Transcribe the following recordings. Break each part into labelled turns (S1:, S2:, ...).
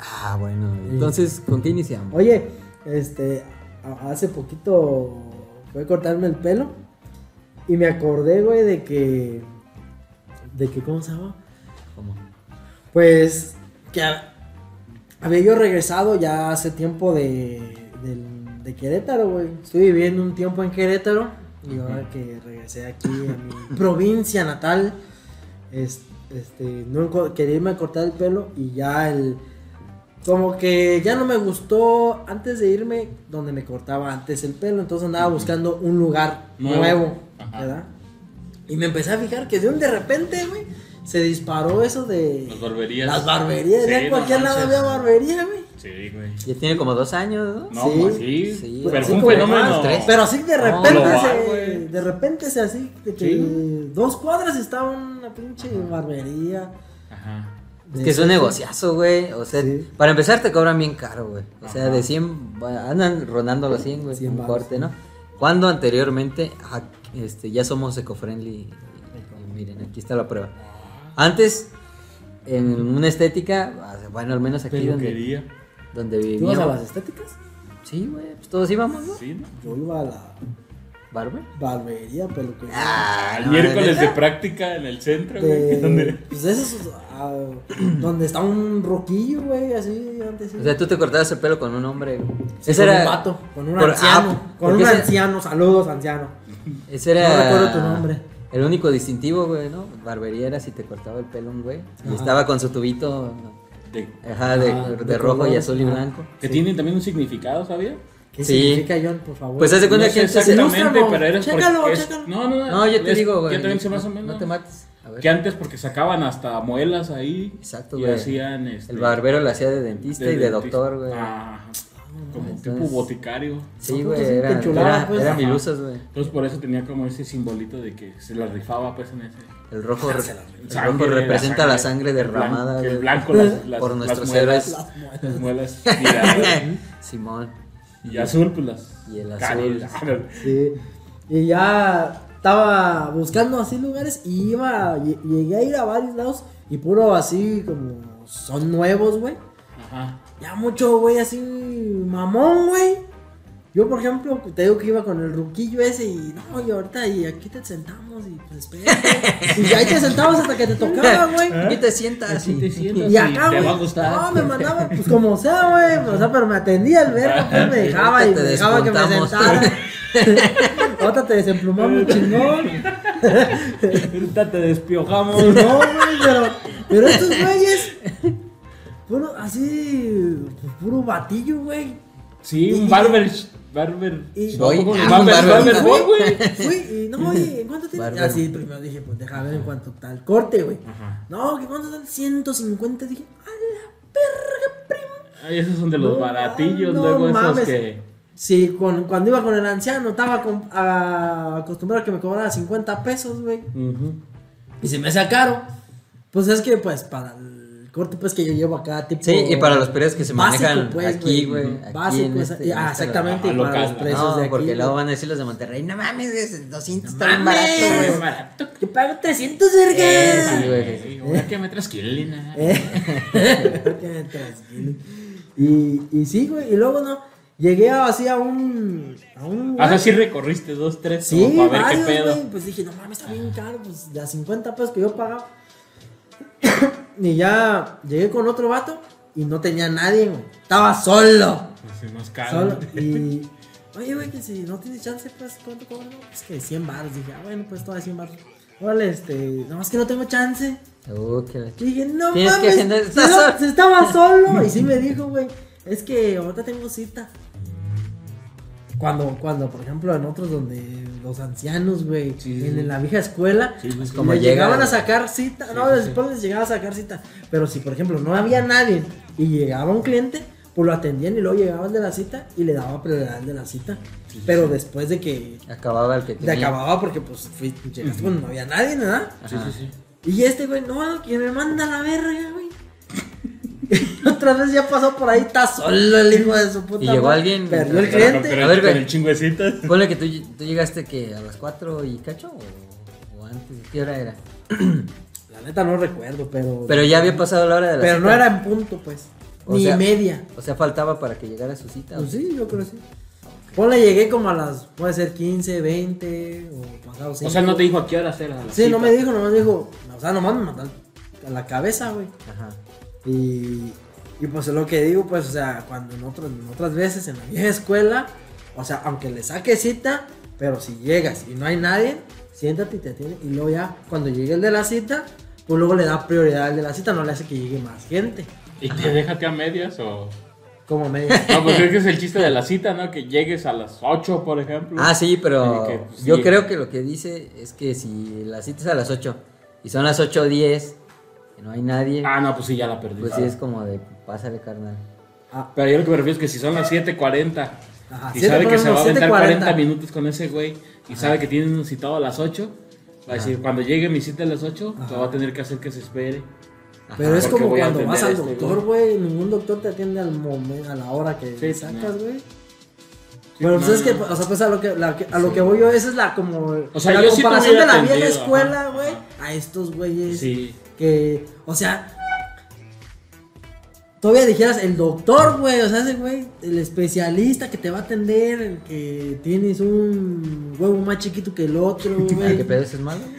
S1: Ah, bueno. Entonces, ¿con qué iniciamos?
S2: Oye, este, hace poquito fue a cortarme el pelo y me acordé, güey, de que, de que, ¿cómo se llama?
S1: ¿Cómo?
S2: Pues que ha- había yo regresado ya hace tiempo de, del- de Querétaro, güey. Estuve viviendo un tiempo en Querétaro y ahora que regresé aquí a mi provincia natal, es- este, no quería irme a cortar el pelo y ya el... Como que ya no me gustó antes de irme donde me cortaba antes el pelo, entonces andaba buscando un lugar
S3: Nuevo.
S2: ¿verdad? Y me empecé a fijar que de un de repente, güey, se disparó eso de...
S3: Las barberías.
S2: Las barberías,
S3: Sí,
S2: ya en
S3: no
S2: cualquier lado había barbería, güey.
S3: Sí, güey.
S1: Ya tiene como dos años, ¿no?
S3: No,
S2: Sí.
S3: pues sí.
S1: Sí,
S3: pero
S2: así
S3: fue un
S2: como
S3: fenómeno.
S1: más, tres.
S2: Pero así de repente se, de repente se así, de que
S3: Sí.
S2: dos cuadras estaba una pinche barbería.
S3: Ajá.
S1: Es que es un negociazo, güey. O sea,
S2: Sí.
S1: para empezar te cobran bien caro, güey. O sea,
S3: Ajá.
S1: de 100, va- andan rondando los 100, güey,
S2: 100
S1: un
S2: varos,
S1: corte, ¿no? Cuando anteriormente, ajá, este, ya somos eco-friendly. Miren, aquí está la prueba. Antes, en una estética, ah, bueno, al menos aquí donde, Donde
S2: ¿Tú ibas a las estéticas?
S1: Sí, güey, pues todos íbamos, ¿no?
S3: Sí, ¿no?
S2: Yo iba a la
S1: Barber.
S2: barbería, peluquería.
S1: Ah,
S3: El
S1: no,
S3: miércoles de práctica en el centro, güey.
S2: de,
S3: donde-
S2: pues esos, ah, donde está un roquillo, güey, así antes.
S1: O sea, tú te cortabas el pelo con un hombre. güey.
S2: Sí,
S1: Ese
S2: con
S1: era.
S2: un vato, con un
S1: por-
S2: anciano,
S1: ah,
S2: con un
S1: ese-
S2: anciano, saludos anciano.
S1: Ese era.
S2: No recuerdo tu nombre.
S1: El único distintivo, güey, ¿no? Barbería era si te cortaba el pelo un güey. Y estaba con su tubito.
S3: De-
S1: Ajá, de, de
S2: de
S1: rojo y
S2: color,
S1: azul y blanco.
S3: que tienen también un significado, ¿sabía?
S2: ¿Qué
S1: Sí.
S2: significa, John, por favor?
S1: Pues haz de cuenta
S3: No
S1: que antes.
S3: exactamente, pero era
S2: chécalo,
S3: porque es-
S2: chécalo.
S3: No, no,
S1: No, yo te
S3: es-
S1: digo, güey.
S3: Yo también sé más o
S1: no-
S3: menos.
S1: No te mates. A ver.
S3: Que antes porque sacaban hasta muelas ahí.
S1: Exacto,
S3: y
S1: güey.
S3: hacían este,
S1: El barbero lo hacía de dentista y de
S3: dentista.
S1: doctor, güey.
S3: Ajá. Como
S1: Entonces-
S3: tipo boticario.
S1: Sí, güey. Era,
S2: pues.
S1: eran milusas, güey.
S3: Entonces por eso tenía como ese simbolito de que se la rifaba pues en ese.
S1: El rojo, re- el
S3: Sangre,
S1: rojo representa la sangre derramada,
S3: El blanco, las, las,
S1: Por nuestros
S3: muelas,
S1: héroes.
S3: Las muelas.
S1: Simón.
S3: y azul, pues las.
S1: Y el azul.
S2: Sí. Y ya estaba buscando así lugares y iba, lle- llegué a ir a varios lados y puro así como son nuevos, güey.
S3: Ajá.
S2: Ya mucho, güey, así mamón, güey. Yo, por ejemplo, te digo que iba con el ruquillo ese y no, y ahorita y aquí te sentamos y pues espérate. y ahí te sentabas hasta que te tocaba, güey.
S1: Aquí te sientas.
S3: Así te
S1: y-
S3: sientas.
S2: Y acá, güey. No, me mandaba, pues como sea, güey. O sea, pero me atendía el verbo, pues me dejaba y
S1: Ahorita
S2: me
S1: te
S2: dejaba que me sentara. Ahorita te desemplumamos un chingón.
S3: Ahorita te despiojamos.
S2: No, güey, pero, pero estos güeyes, así, pues, puro batillo, güey.
S3: Sí,
S2: Y-
S3: un barber. Barber.
S2: Y-.
S1: Ah,
S3: barber,
S1: un
S3: barber,
S1: barber.
S3: boy, güey.
S2: Fui y no, oye, ¿en cuánto te
S1: Bárbaro.
S2: Así primero dije, pues deja ver en cuánto tal corte, güey.
S3: Ajá.
S2: No, que cuánto tal 150, dije, a la perra, primo.
S3: Ay, esos son de los
S2: No,
S3: baratillos,
S2: no
S3: luego
S2: mames.
S3: esos que.
S2: Sí, con, cuando iba con el anciano, estaba con- a- acostumbrado a que me cobrara 50 pesos, güey.
S3: Ujú.
S2: Y se me hacía caro. Pues es que, pues, para el corte, pues, que yo llevo acá, tipo...
S1: Sí, y para los periodos que se
S2: básico,
S1: manejan
S2: pues,
S1: aquí, güey.
S2: Básico,
S1: este-
S2: ah, exactamente, y
S3: lado.
S2: para
S3: Local,
S2: los precios
S1: no,
S2: de aquí.
S1: porque luego
S2: güey.
S1: van a decir los de Monterrey, no mames, es 200 está
S2: No
S1: barato,
S2: mames.
S1: güey.
S3: Es barato.
S2: Yo pago 300 vergas.
S1: sí, güey.
S3: Ey, ahora que me trasquilina.
S2: Eh, que me trasquilo. y, y sí, güey, y luego no. Llegué así a un. A un.
S3: O sea, sí recorriste dos, tres,
S2: Sí,
S3: como para ver
S2: varios,
S3: qué pedo.
S2: güey. Pues dije, no mames, está bien caro. Pues de a 50 pesos que yo pagaba. y ya llegué con otro vato y no tenía nadie, güey. Estaba solo.
S3: Pues.
S2: Solo. Y. Oye, güey, que si no tienes chance, pues, ¿cuánto cobran? No, Pues que 100 baros. Dije, ah, bueno, pues todavía 100 baros. Órale, este. Nada más que no tengo chance.
S1: Uh,
S2: Y dije, no
S1: Tienes que
S2: mames.
S1: agendar-
S2: se-
S1: estás solo.
S2: se estaba solo. Y sí me dijo, güey, es que ahorita tengo cita. Cuando, cuando, por ejemplo, en otros donde los ancianos, güey,
S3: Sí, sí,
S2: en, la vieja escuela,
S3: Sí, pues,
S1: como
S2: le
S1: llega-
S2: llegaban a sacar cita, no, después les llegaba a sacar cita. Pero si, por ejemplo, no había nadie y llegaba un cliente, pues lo atendían y luego llegaba el de la cita y le daba prioridad de la cita. Pero después de que
S1: Acababa el que tenía.
S2: acababa, porque pues fui, llegaste cuando no había nadie, ¿verdad?
S3: Sí, sí, sí.
S2: Y este güey, no, que me manda la verga, güey. Otra vez ya pasó por ahí, está solo el hijo de su puta.
S1: Y llegó
S2: madre.
S1: alguien-
S2: Perdió el
S3: con-
S2: cliente.
S1: A ver,
S3: con
S1: güey.
S3: el.
S1: Ponle que tú, tú llegaste que a las 4 y cacho o, o antes. ¿Qué hora era?
S2: La neta no recuerdo, pero.
S1: Pero ya había pasado la hora de la
S2: Pero
S1: cita.
S2: no era en punto, pues.
S1: O
S2: ni
S1: sea-
S2: media.
S1: O sea, faltaba para que llegara su cita.
S2: Pues sí, yo creo que sí. Ponle, llegué como a las, puede ser 15, 20 o pasado 5.
S3: O sea, no te dijo a qué horas era. la
S2: Sí, no
S3: cita.
S2: me dijo, nomás me dijo, o sea, nomás me mandó a la cabeza, güey.
S1: Ajá.
S2: Y, y pues es lo que digo, pues, o sea, cuando en, otros, en otras veces en la vieja escuela, o sea, aunque le saque cita, pero si llegas y no hay nadie, siéntate y te atiende. Y luego ya, cuando llegue el de la cita, pues luego le da prioridad al de la cita, no le hace que llegue más gente.
S3: ¿Y te déjate a medias o.?
S2: Como media.
S3: No, pues creo que es el chiste de la cita, ¿no? Que llegues a las 8, por ejemplo.
S1: Ah, sí, pero
S3: que, pues,
S1: yo
S3: sí.
S1: creo que lo que dice es que si la cita es a las 8 y son las 8.10 y no hay nadie,
S3: Ah, no, pues sí, ya la perdí.
S1: pues sí es como de pásale carnal.
S2: Ah,
S3: Pero yo lo que me refiero es que si son las 7.40
S2: Ajá,
S3: y sabe que se va a aventar
S2: 7:40.
S3: 40 minutos con ese güey y sabe que tienen un citado a las 8, va a decir, cuando llegue mi cita a las 8,
S2: Ajá.
S3: te va a tener que hacer que se espere.
S2: Pero es como cuando vas al
S3: este
S2: doctor, güey. Ningún doctor te atiende al momento, a la hora que
S3: Sí,
S2: sacas,
S3: no.
S2: güey.
S3: Sí,
S2: Pero pues
S3: no,
S2: es que, o sea, pues a lo que, la que- a lo que voy yo, esa es la como.
S3: O sea,
S2: la
S3: yo sí te
S2: comparación de la vieja escuela, güey, a estos güeyes.
S3: Sí.
S2: Que, o sea. Todavía dijeras el doctor, güey, o sea, ese güey, el especialista que te va a atender, el que tienes un huevo más chiquito que el otro, güey.
S1: ¿Qué pedo eso es malo?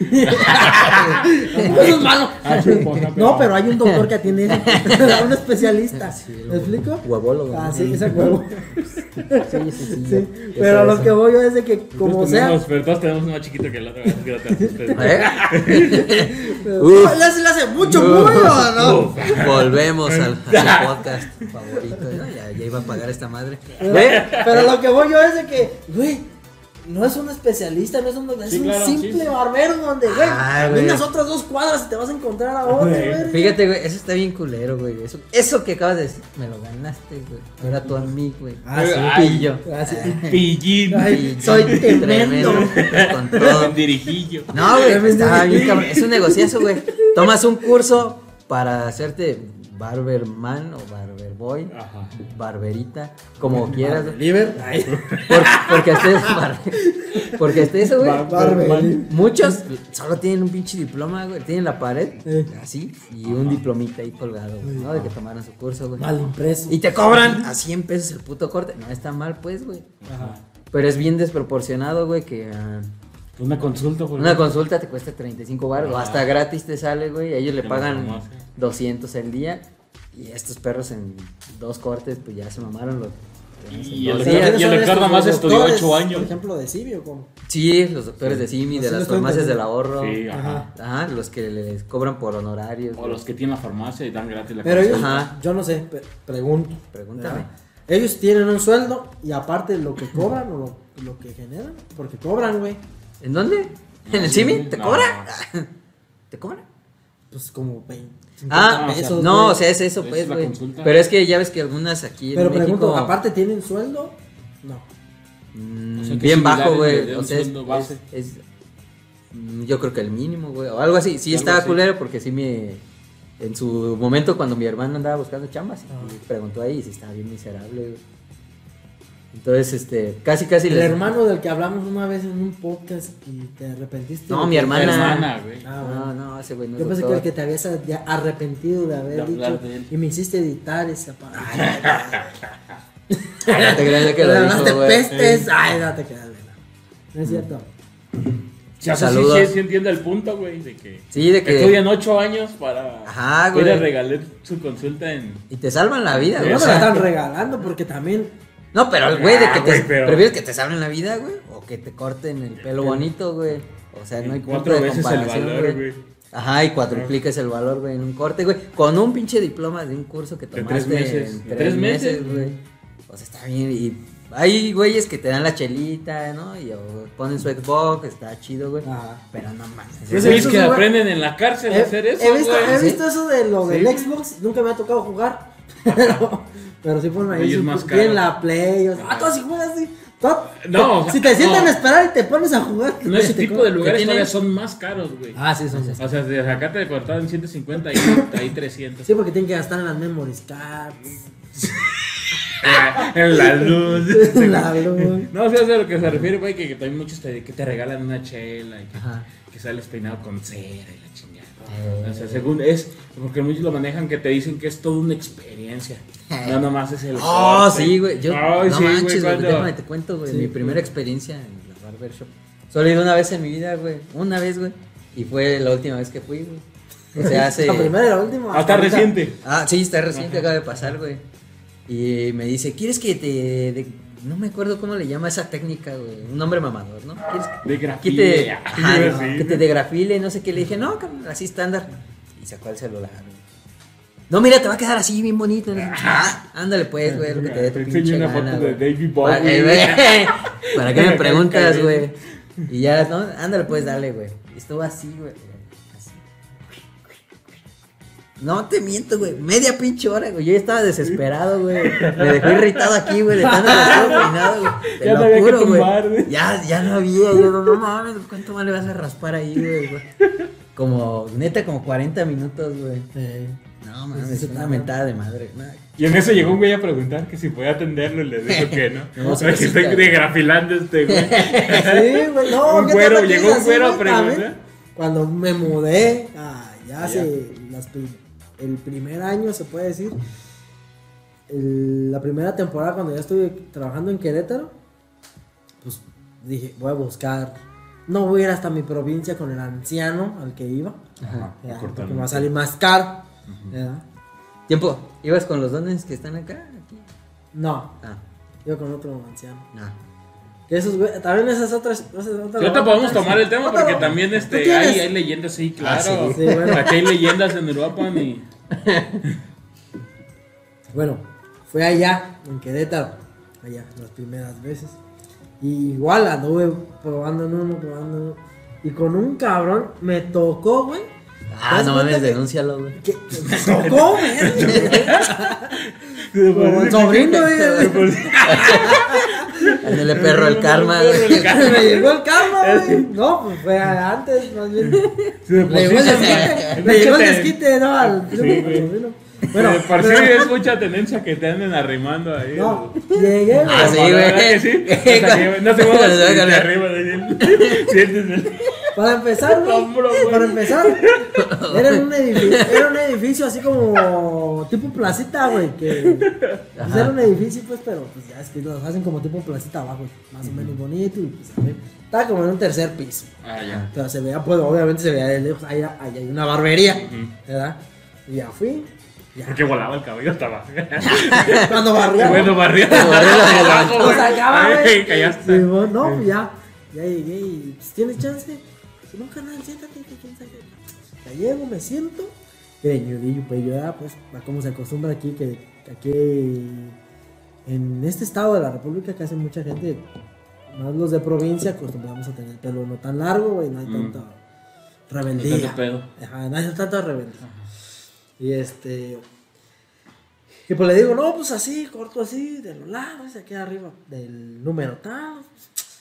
S2: Eso es malo.
S3: Ah, ejemplo.
S2: No, pero hay un doctor que atiende eso. un especialista.
S1: Sí,
S2: ¿Me explico?
S1: Huevólogo.
S2: Ah, sí, ese huevo.
S1: Sí, sí, sí.
S2: Pero lo que voy yo es de que como sea,
S3: tenemos- pero todos tenemos uno más chiquito que el otro. así que no te asustes.
S1: ¿Eh?
S2: pero-
S1: Uf.
S2: ya se le hace mucho bullo, ¿no?
S1: Volvemos al podcast favorito. ¿no? Ya, ya iba a pagar esta madre.
S2: Pero, pero lo que voy yo es de que, güey, no es un especialista, no es un, es
S3: Sí,
S2: un
S3: claro,
S2: simple
S3: sí, sí.
S2: barbero donde, güey,
S1: Ah, güey.
S2: caminas otras dos cuadras y te vas a encontrar a otro,
S3: Güey.
S1: Fíjate, güey, eso está bien culero, güey. Eso, eso que acabas de decir, me lo ganaste, güey. Era tú a mí, güey.
S2: Ah, sí.
S1: Pillo.
S2: Ah, sí.
S3: Pillín.
S2: Ay, soy tremendo.
S1: Con todo.
S3: Dirijillo.
S1: No, güey, estaba bien cabrón. Es un negociazo, güey. Tomas un curso para hacerte barberman o barberboy,
S3: Ajá.
S1: barberita, como quieras. güey. Por- porque hasta eso, bar- porque hasta eso, güey.
S2: Barber.
S1: Muchos solo tienen un pinche diploma, güey. Tienen la pared,
S2: Sí.
S1: así, y un diplomita ahí colgado, güey, ¿no? De que tomaron su curso, güey.
S2: Mal impreso.
S1: Y te cobran a 100 pesos el puto corte. No está mal, pues, güey.
S2: Ajá.
S1: Pero es bien desproporcionado, güey, que ah,
S3: Una consulta, por
S1: una consulta te cuesta 35 baros.
S3: Ah.
S1: Hasta gratis te sale, güey. Ellos le pagan. 200 el día. Y estos perros en dos cortes, pues ya se mamaron los.
S3: Y el
S1: días.
S3: y el nada más estudió
S2: doctores,
S3: ocho años.
S2: Por ejemplo, de Sibio, como.
S1: Sí, los doctores de Simi, de las farmacias del ahorro.
S3: Sí, ajá.
S1: Ajá, los que les cobran por honorarios.
S3: O los que tienen la farmacia y dan gratis la
S2: Pero ellos.
S1: Ajá.
S2: yo no sé, pregunto.
S1: Pregúntame.
S2: ¿verdad? Ellos tienen un sueldo y aparte lo que cobran o lo, lo que generan, porque cobran, güey.
S1: ¿En dónde? ¿En el Simi? ¿Te
S3: no.
S1: cobra? ¿Te cobra?
S2: Pues como 20.
S1: Ah,
S2: 50
S3: o sea,
S2: pesos,
S1: no, o sea, es eso,
S3: Es
S1: pues, güey. Pero es que ya ves que algunas aquí en
S2: Pero
S1: México.
S2: pregunto, aparte tienen sueldo? No.
S1: Mm,
S3: O sea, que
S1: bien bajo, güey. O sea, es,
S3: sueldo base.
S1: es- es- mm, yo creo que el mínimo, güey. O algo así. Sí estaba culero porque sí me. En su momento, cuando mi hermano andaba buscando chambas,
S2: Ah.
S1: y preguntó ahí y sí estaba bien miserable, güey. Entonces, este, casi, casi
S2: El
S1: les-
S2: hermano del que hablamos una vez en un podcast y te arrepentiste.
S1: No, mi hermana.
S3: hermana, güey.
S2: Ah,
S1: No,
S2: bueno.
S1: no, ese güey no es
S2: Yo pensé que
S1: doctor.
S2: el que te habías ya arrepentido de haber
S3: De
S2: dicho
S3: de
S2: y me hiciste editar esa parte.
S1: Ay, no te creas que lo dijo,
S2: hablaste
S1: güey.
S2: pestes. Ay, no te quedas, güey. No es cierto.
S3: Sí, o sea, sí,
S1: Saludos.
S3: sí, sí entiende el punto, güey, de que
S1: Sí, de que.
S3: estudian ocho años para
S1: Ajá,
S3: ir a
S1: güey.
S3: regalar su consulta en...
S1: Y te salvan la vida, güey.
S2: No me la están regalando porque también.
S1: No, pero el güey de
S3: Ah,
S1: que te.
S3: pero-
S1: ¿Prefieres que te salven la vida, güey? O que te corten el pelo bonito, güey. O sea, no hay punto
S3: Cuatro
S1: de
S3: veces el
S1: comparación,
S3: valor, güey.
S1: Ajá, y cuadrupliques el valor, güey, en un corte, güey. Con un pinche diploma de un curso que
S3: De
S1: tomaste
S3: tres meses.
S1: en tres,
S3: tres
S1: meses, güey. O sea, está bien. Y hay güeyes que te dan la chelita, ¿no? Y o ponen su Xbox, está chido, güey.
S2: Ajá.
S1: Pero no mames.
S2: Pues
S3: es que aprenden en la cárcel a
S2: He,
S3: hacer eso,
S2: he visto,
S3: güey.
S2: he visto eso de lo del. Xbox. Nunca me ha tocado jugar. Pero, pero sí ponen ahí.
S3: Caro.
S2: la Play. O sea, ah, tú así juegas así.
S3: No,
S2: si te sientan
S3: no.
S2: a esperar y te pones a jugar.
S3: No, ese tipo de lugares todavía son más caros, güey.
S2: Ah, sí, son.
S3: O sea, de acá te cortaban 150 y ahí 300.
S2: Sí, porque tienen que gastar en las memories cards.
S3: Ah, En la luz.
S2: la luz.
S3: No, o sea, es a lo que se refiere, güey, que, que también muchos te, que te regalan una chela y que, que sales peinado con cera y la chingada. O sea, según es, porque muchos lo manejan que te dicen que es toda una experiencia. No nomás es el.
S1: Oh,
S3: corte.
S1: sí, güey. Yo,
S3: Ay,
S1: no
S3: sí,
S1: manches, güey.
S3: cuando-
S1: Déjame te cuento, güey.
S2: Sí.
S1: mi primera experiencia en la barber shop. Solo he ido una vez en mi vida, güey. Una vez, güey. Y fue la última vez que fui, güey. O sea, hace.
S2: La primera y la última.
S3: Ah, está reciente.
S1: Ah, sí, está reciente, acaba de pasar, güey. Y me dice, ¿quieres que te... de- No me acuerdo cómo le llama esa técnica, güey. Un nombre mamador, ¿no? ¿Quieres que,
S3: De
S1: que
S3: grafile.
S1: te,
S3: Ajá,
S1: ajá,
S3: sí.
S1: que te degrafile, no sé qué? Le dije, no, así estándar. Y sacó el celular, güey. No, mira, te va a quedar así bien bonito. Ah, ándale pues, güey, lo que te dé tu pinche
S3: una
S1: gana,
S3: foto de. David
S1: Para,
S3: Bowie.
S1: eh, ¿Para qué me preguntas, güey? Y ya, ¿no? Ándale pues, dale, güey. Estuvo así, güey. No te miento, güey. Media pinche hora, güey. Yo ya estaba desesperado, güey. Me dejó irritado aquí, güey, de tanto peinado, güey. Te
S3: Ya
S1: lo
S3: no había que
S1: juro, güey. Ya, ya no había. Yo no, no mames, ¿cuánto más le vas a raspar ahí, güey? Como, neta, como 40 minutos, güey.
S2: Eh,
S1: No mames, es una mentada de madre. No,
S3: Y en eso llegó un güey a preguntar que si podía atenderlo y le dijo que no.
S1: No,
S3: o sea, que estoy
S1: sí.
S3: degrafilando este güey.
S2: Sí, güey, no,
S3: Un
S2: ¿qué
S3: güero, llegó un güero a preguntar.
S2: Cuando me mudé, ah, ya
S3: Allá.
S2: hace las el primer año, se puede decir, el- la primera temporada cuando ya estuve trabajando en Querétaro, pues dije, voy a buscar, no voy a ir hasta mi provincia con el anciano al que iba,
S3: Ajá,
S2: ya, porque me va a salir más caro. ¿verdad?
S1: Tiempo, ¿ibas con los dones que están acá? Aquí.
S2: No,
S1: Ah,
S2: iba con otro anciano.
S1: no.
S2: Que esos, güey, también esas otras... esas otras-
S3: Si ahorita podemos tomar el tema
S2: Otra-
S3: porque también
S2: ¿Tú
S3: este hay, hay leyendas, sí, claro.
S1: Ah, sí.
S2: Sí, bueno.
S3: Aquí hay leyendas en Uruapan y.
S2: Bueno, fue allá, en Querétaro, allá, las primeras veces. Y igual anduve probando en uno, probando en uno. Y con un cabrón me tocó, güey.
S1: Ah,
S2: ¿Te das
S1: no mames, denúncialo, güey.
S2: me tocó, güey. Como el sobrino, güey.
S1: Ándale, perro, el karma.
S2: Me llegó el karma, güey. No, pues fue antes, más bien.
S3: Sí
S2: llegó el desquite, ¿no? Al sobrino.
S3: Bueno, por sí
S2: pero-
S3: es mucha tendencia que te anden arrimando ahí.
S2: no, llegué,
S1: Ah,
S2: güey.
S1: sí, güey.
S3: ¿verdad que sí? No muevas de arriba el
S2: Para empezar, güey, para empezar, era un edificio, era un edificio así como tipo placita, güey, que pues, era un edificio, pues, pero pues ya es que los hacen como tipo placita abajo, más o menos bonito y pues a ver, estaba como en un tercer piso,
S3: Ah, ya.
S2: pero se veía, pues, obviamente se veía de lejos, ahí, ahí hay una barbería. ¿verdad? Y ya fui,
S3: Porque volaba el cabello hasta abajo.
S2: cuando barría,
S3: Bueno, barría.
S2: Lo sacaba, güey. Sí, bueno, no, pues ya, ya llegué y pues, ¿tienes chance? Si no, canal, siéntate, que quién sabe. Ya llego, me siento. Greñudillo, pues yo ya, pues, a como se acostumbra aquí, que aquí en este estado de la República que hace mucha gente, más los de provincia, acostumbramos a tener el pelo no tan largo, güey, no hay
S3: Mm.
S2: tanta
S3: No
S2: rebeldía.
S3: tanto pedo.
S2: Ajá, no hay tanta rebeldía. Y este. Y pues le digo, no, pues así, corto así, de los lados, aquí arriba, del número tal.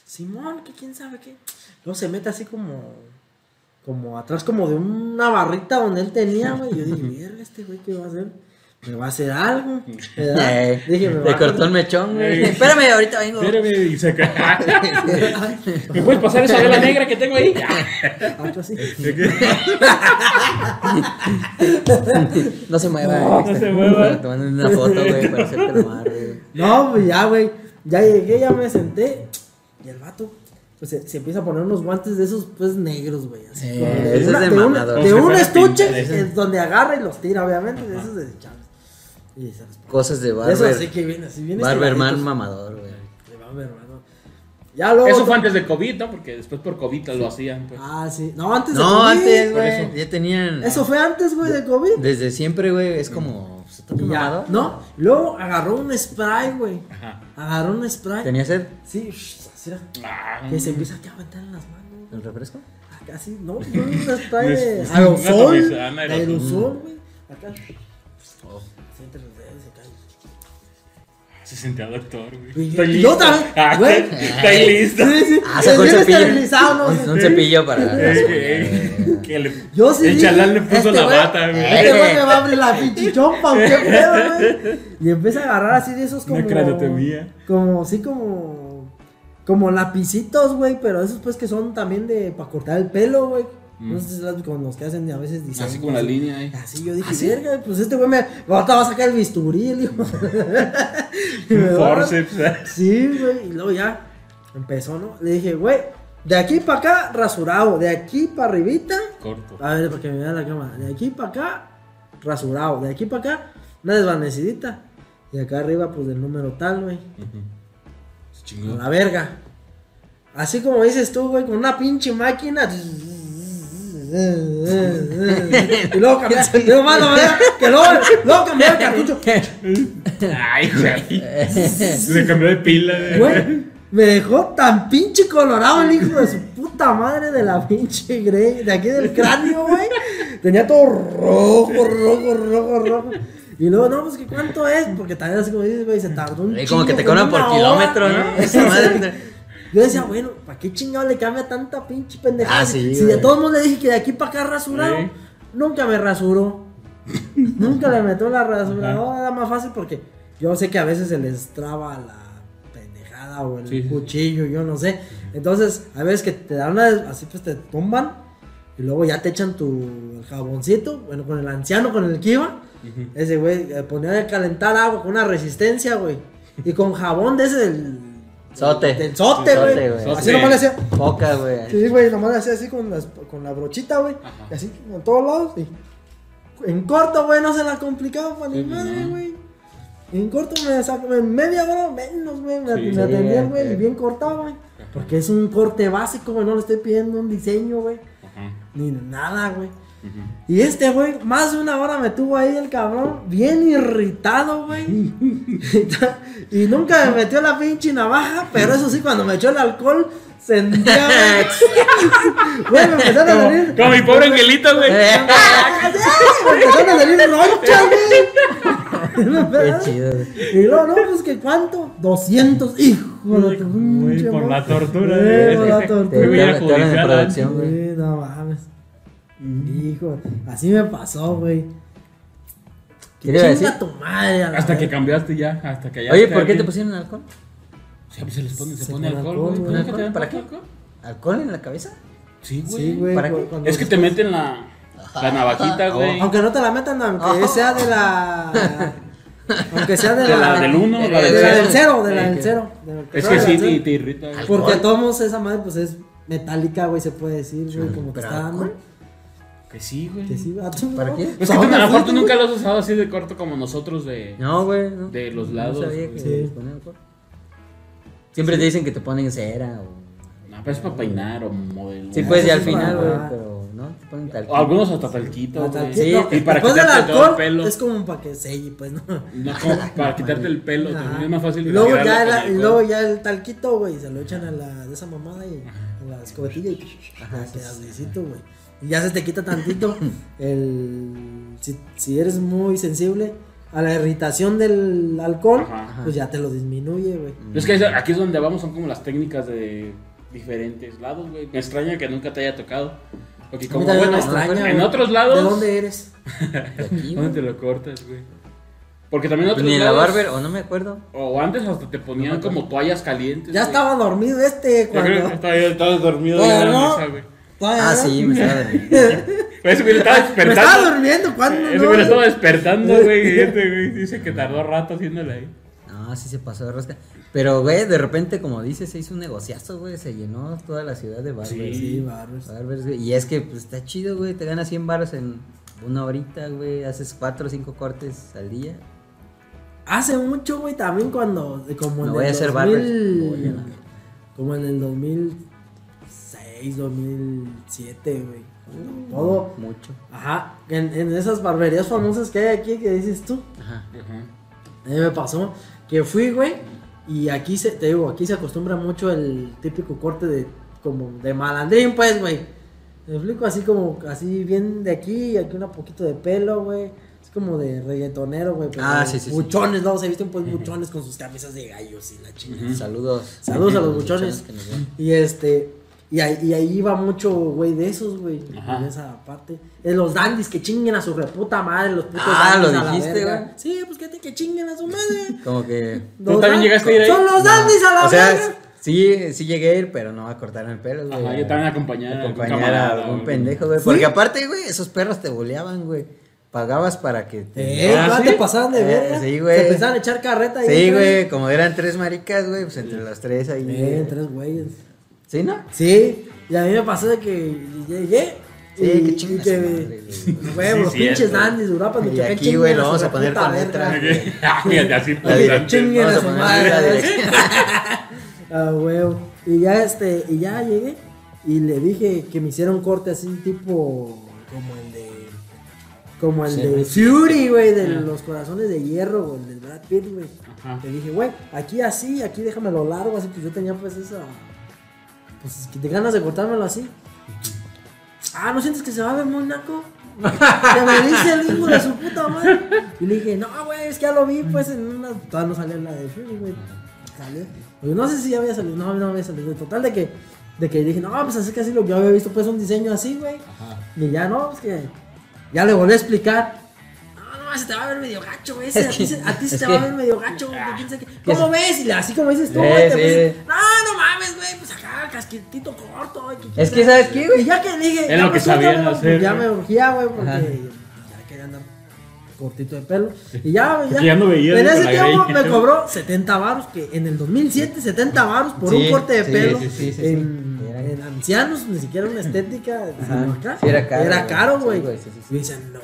S2: Simón, que quién sabe qué. Luego se mete así como. Como atrás, como de una barrita donde él tenía, güey. Yo dije, mierda, este güey, ¿qué va a hacer? Me va a hacer algo. ¿verdad?
S1: Eh,
S2: Dije, me va
S1: Te
S2: a
S1: cortó el mechón, güey.
S3: Eh.
S1: Espérame, ahorita vengo.
S3: Espérame, y se cae. ¿Me puedes pasar esa vela negra que tengo ahí?
S2: Así.
S1: No se mueva.
S3: No, no se mueva.
S1: Te mandan una foto, güey, para hacerte nomar, güey.
S2: No, pues ya, güey. Ya llegué, ya me senté. Y el vato, pues se, se empieza a poner unos guantes de esos, pues negros, güey. Así
S1: Eh,
S2: como
S1: eso
S2: de,
S1: es
S2: una-
S1: de
S2: de un, de un estuche, es donde agarra y los tira, obviamente. De esos desechables. Y pone.
S1: Cosas de
S2: Eso
S1: barber.
S2: así que viene, así viene.
S1: Barberman mamador, güey.
S2: De Barberman, ¿no? Ya luego.
S3: Eso fue antes de COVID, ¿no? Porque después por COVID lo hacían. Pues.
S2: Ah, sí. No, antes de
S1: No,
S2: COVID.
S1: antes,
S3: por
S1: güey.
S3: eso.
S1: Ya tenían.
S2: Eso fue antes, güey, de COVID.
S1: Desde siempre, güey. Es como. ¿Se toca
S2: Y ya? No, luego agarró un spray, güey.
S3: Ajá.
S2: Agarró un spray.
S1: ¿Tenía sed?
S2: Sí, así era.
S3: Ah,
S2: Que se empieza aquí a aventar en las manos.
S1: ¿El refresco?
S2: Acá sí, no, no un spray de aerosol.
S3: tomizana,
S2: de
S3: aerosol.
S2: aerosol, güey. Acá.
S1: Oh.
S2: Siente los dedos, se cae.
S3: Se sentía doctor, güey.
S2: Y
S3: Estoy
S2: yo
S3: listo.
S2: también,
S3: Ah,
S2: güey.
S3: Estoy listo.
S2: Sí, sí.
S1: Ah, sacó
S2: Bien
S1: cepillo.
S2: esterilizado, ¿no?
S1: Un, un cepillo para.
S3: Eh, eh,
S2: Yo sí.
S3: El chalán le puso
S2: este
S3: la bata, güey.
S2: Este güey me va a abrir la pinche chompa, ¿o qué pedo, güey? Y empieza a agarrar así de esos como.
S3: Una cranotomía.
S2: Como, sí, como. Como lapicitos, güey, pero esos pues que son también de. para cortar el pelo, güey. No sé si las con los que hacen a veces diseños.
S3: Así como la línea ahí.
S2: Así yo dije, verga, pues este güey me. Ahorita va a sacar el bisturí,
S3: forceps. ¿eh?
S2: Sí, güey. Y luego ya empezó, ¿no? Le dije, güey, de aquí para acá, rasurado. De aquí para arribita.
S3: Corto.
S2: A ver, para que me vea la cámara. De aquí para acá, rasurado. De aquí para acá, una desvanecidita. Y acá arriba, pues del número tal, güey.
S3: Se
S2: A
S3: chingó.
S2: la verga. Así como dices tú, güey, con una pinche máquina. Y luego más no vea, que luego, luego cambiar el cartucho.
S3: Ay, güey. Se cambió de pila, güey.
S2: Me dejó tan pinche colorado el hijo de su puta madre de la pinche Grey, de aquí del cráneo, güey. Tenía todo rojo, rojo, rojo, rojo. Y luego, no, pues que cuánto es, porque también así como dices, güey, se tardó un
S1: Eh, como que te cobran por kilómetro,
S2: hora,
S1: ¿no? Esa madre.
S2: Yo decía, bueno, ¿para qué chingado le cambia tanta pinche pendejada?
S1: Ah, sí,
S2: si de todos modos le dije que de aquí para acá rasurado, nunca me rasuró. nunca le metió la rasuradora, era más fácil porque yo sé que a veces se les traba la pendejada o el
S3: Sí, sí.
S2: cuchillo, yo no sé. Entonces, a veces que te dan una, así pues te tumban y luego ya te echan tu el jaboncito, bueno, con el anciano, con el que iba. Ese güey eh, ponía a calentar agua con una resistencia, güey. Y con jabón de ese del.
S1: Sote.
S2: Del sote, güey. Así nomás le hacía.
S1: Poca, güey.
S2: Sí, güey, nomás le hacía así con, las, con la brochita, güey. Así en todos lados. Y en corto, güey, no se la complicaba para ni
S3: pues,
S2: madre, güey. En corto me sacó, en media hora menos, güey. Me,
S3: Sí.
S2: me atendían,
S1: Sí,
S2: güey, y bien cortado, güey. Porque es un corte básico, güey. No le estoy pidiendo un diseño, güey.
S3: Ajá.
S2: Ni nada, güey. Y este güey, más de una hora me tuvo ahí el cabrón, bien irritado, güey. y nunca me metió la pinche navaja, pero eso sí, cuando me echó el alcohol, sentía. Güey, Güey, me empezaron a salir.
S3: como mi pobre angelito, güey.
S2: Me empezaron a salir ronchas, güey.
S1: Qué chido, güey.
S2: Y luego, no, pues que cuánto? 200, hijo de tu
S3: por la tortura,
S2: Güey, por la
S1: Te,
S2: tortura.
S3: Muy bien
S1: te- te hablan
S2: Hijo, así me pasó, güey.
S1: ¿Qué le iba a decir?
S2: Tu madre. a la
S3: Hasta que cambiaste ya, hasta que ya.
S1: Oye, ¿por qué te pusieron alcohol?
S3: Sí, pues se les pone, se,
S2: Se
S3: pone alcohol,
S2: alcohol,
S3: güey.
S2: güey.
S3: ¿Nunca te dan
S1: ¿Para qué?
S3: alcohol?
S1: ¿Alcohol en la cabeza?
S3: Sí, güey.
S2: Sí, güey.
S1: ¿Para qué?
S3: Es que te meten la, la navajita, güey.
S2: Aunque no te la metan, aunque
S1: Oh.
S2: sea de la. Aunque sea de,
S3: De la del uno,
S2: de
S3: la del
S2: la
S3: cero.
S2: del cero, de la del
S3: que-
S2: cero. de la
S3: Es
S2: sea
S3: que
S2: de
S3: sí te, te irrita.
S2: Porque
S1: Alcohol.
S2: todos esa madre, pues es metálica, güey, se puede decir, güey, como
S1: pero
S2: está dando.
S1: Alcohol.
S3: Que sí, güey.
S2: Que sí, vato,
S1: ¿Para qué?
S3: Es
S2: ¿A
S3: que tú, a lo mejor tú nunca
S2: güey?
S3: lo has usado así de corto como nosotros de...
S1: No, güey. No.
S3: De los
S1: No
S3: lados,
S1: sabía que.
S2: Sí.
S1: ponían alcohol. Siempre te dicen que te ponen cera o.
S3: No, pero es para peinar o modelo.
S1: Sí, pues, y al final, güey, pero no, te ponen tal.
S3: O algunos hasta talquito, güey.
S1: Sí,
S2: no,
S3: y para quitarte todo el
S2: alcohol
S3: pelo.
S2: es como para que selle, pues, ¿no?
S3: No, como para quitarte el pelo, también es más fácil
S2: Y luego ya,
S3: con
S2: la- y
S3: alcohol.
S2: luego ya el talquito, güey, se lo echan a la de esa mamada y a la escobetilla y
S1: Ajá,
S2: lisito, güey. Y ya se te quita tantito el si, si eres muy sensible a la irritación del alcohol,
S3: Ajá.
S2: pues ya te lo disminuye, güey.
S3: Es que aquí es donde vamos, son como las técnicas de diferentes lados, güey. Me extraña que nunca te haya tocado. Porque como,
S2: también
S3: bueno,
S2: me extraña,
S3: en
S2: güey.
S3: otros lados...
S2: ¿De dónde eres?
S1: De aquí,
S3: ¿Dónde te lo cortas, güey? Porque también en
S1: Pues
S3: otros
S1: ni la
S3: lados...
S1: barber, o no me acuerdo.
S3: O antes hasta te ponían como toallas calientes.
S2: Ya
S3: güey.
S2: estaba dormido este
S3: Yo creo que
S2: cuando.
S3: estaba, estaba dormido
S2: Todavía
S3: ahí en la mesa, güey.
S1: Ah,
S2: no.
S1: sí, me estaba durmiendo.
S3: Ese güey estaba
S2: Me
S3: despertando.
S2: estaba durmiendo cuando.
S3: Ese güey lo estaba despertando, güey. Y este güey dice que tardó rato haciéndole ahí.
S1: No, sí se pasó de rosca. Pero, güey, de repente, como dices, se hizo un negociazo, güey. Se llenó toda la ciudad de barbers.
S3: Sí.
S2: Sí, barbers.
S1: Y es que, pues, está chido, güey. Te ganas 100 baros en una horita, güey. Haces 4 o 5 cortes al día.
S2: Hace mucho, güey, también cuando. Como en
S1: Me voy
S2: el
S1: a hacer
S2: 2000,
S1: barbers.
S2: Como en el 2006, 2007, güey. Todo.
S1: Mucho.
S2: Ajá. En, en esas barberías famosas que hay aquí que dices tú.
S1: Ajá.
S2: A mí me pasó que fui, güey, y aquí se, te digo, aquí se acostumbra mucho el típico corte de, como, de malandrín, pues, güey. Me explico así como, así bien de aquí, y aquí un poquito de pelo, güey. Es como de reggaetonero, güey.
S1: Ah, sí, sí, sí.
S2: Buchones, ¿no? Se visten pues buchones con sus camisas de gallos y la chingada.
S1: Saludos.
S2: Saludos a los buchones.
S1: que nos ven.
S2: Y este, y ahí, y ahí iba mucho, güey, de esos, güey, en esa parte. De los dandies que chinguen a su reputa madre, los putos
S1: Ah,
S2: dandies
S1: lo
S2: a la
S1: dijiste,
S2: verga.
S1: güey.
S2: Sí, pues que, te- que chinguen a su madre.
S1: Como que.
S3: ¿Tú también llegaste a ir ahí?
S2: Son los dandies a la
S1: O sea,
S2: verga.
S1: Sí, sí llegué a ir, pero no a cortarme el pelo, güey.
S3: Ajá, yo también acompañé a algún
S1: acompañar a algún pendejo, güey. Porque aparte, güey, esos perros te boleaban, güey. Pagabas para que te.
S2: Eh,
S3: Ah,
S2: te pasaban de
S1: Eh,
S2: verga.
S1: sí, güey.
S2: Se empezaban a echar carreta ahí.
S1: Sí, güey, como eran tres maricas, güey, pues entre los tres ahí.
S2: Eh, tres güeyes.
S1: ¿Sí, no?
S2: Sí, y a mí me pasó de que llegué.
S1: Sí,
S2: y,
S1: qué chingas
S2: que,
S1: madre, güey.
S3: Sí,
S2: los pinches dandis, Urapas,
S1: Y aquí, güey, lo vamos a poner con letra.
S3: Fíjate, así pues,
S2: chinguen
S1: vamos
S2: a
S1: a
S2: su
S1: poner
S2: madre,
S1: la
S2: ¿ves?
S1: dirección.
S2: Ah, huevo. Y ya este, y ya llegué y le dije que me hiciera un corte así tipo como el de como el de Fury, güey, de los corazones de hierro, güey, el del Brad Pitt, güey. Le dije, güey, aquí así, aquí déjamelo largo, así pues yo tenía pues esa pues que te ganas de cortármelo así. Ah, ¿no sientes que se va a ver muy naco? Que me dice el hijo de su puta madre. Y le dije, no, güey, es que ya lo vi, pues en una. Todavía no salió la de Fury, güey. Salió. Pues no sé si ya había salido, no, no había salido. Total de que, de que dije, no, pues así que así lo que yo había visto, pues un diseño así, güey. Y ya no, pues que. Ya le volví a explicar. No, no, se te va a ver medio gacho, güey. ese,
S1: Es
S2: a ti, se- a ti se te va a ver medio gacho, que ¿Cómo
S1: es-
S2: ves? Y así como dices tú, güey. te No, no mames, güey. Pues acá, casquetito corto. güey,
S1: Es que,
S2: sabe
S1: ¿sabes qué, güey?
S2: y ya que dije.
S3: Es
S2: ya
S3: lo
S2: me
S3: que
S2: güey,
S3: hacer,
S2: pues Ya
S3: ¿no?
S2: me urgía, güey, porque ya quería andar cortito de pelo. Y ya,
S3: Porque ya no veías,
S2: En
S3: ¿no?
S2: ese tiempo me cobró 70 baros, que en el 2007, 70 baros por
S1: Sí,
S2: un corte de
S1: sí,
S2: pelo.
S1: sí, sí, sí, sí.
S2: en,
S1: Era-
S2: en ancianos, ni siquiera una estética.
S1: Ajá.
S2: sino acá.
S1: Sí, era caro,
S2: Era
S1: güey.
S2: caro, güey.
S1: güey, sí, sí, sí.
S2: Y dicen, no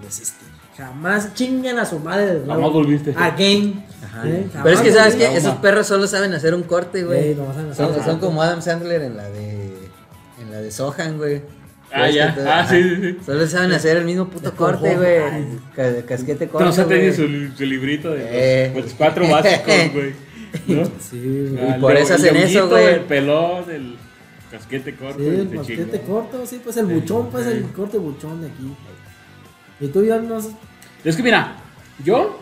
S2: mames, este. Jamás chinguen a su madre de nuevo.
S3: Jamás volviste.
S2: Again.
S1: Ajá.
S2: ¿eh?
S1: Pero es que, ¿sabes qué?
S2: volví.
S1: Esos perros solo saben hacer un corte, güey.
S2: Sí, no saben hacer
S1: son, como Adam Sandler en la de. En la de Sohan, güey.
S3: Ah,
S1: ¿Ves
S3: ya.
S1: que todo-
S3: Ah, sí, sí, sí.
S1: Solo saben hacer el mismo puto corte, güey. Casquete corto.
S3: Pero no se tiene su, su librito de
S1: Eh.
S3: los, los cuatro básicos, güey. ¿No?
S2: Sí, güey.
S3: Ah,
S1: por
S3: el
S1: eso hacen eso, güey.
S3: El pelón, el casquete corto.
S2: Sí,
S3: y
S2: el
S3: chingó.
S2: corto, sí, pues el buchón, pues el corte buchón de aquí. Y tú ya no.
S3: Es que mira, yo,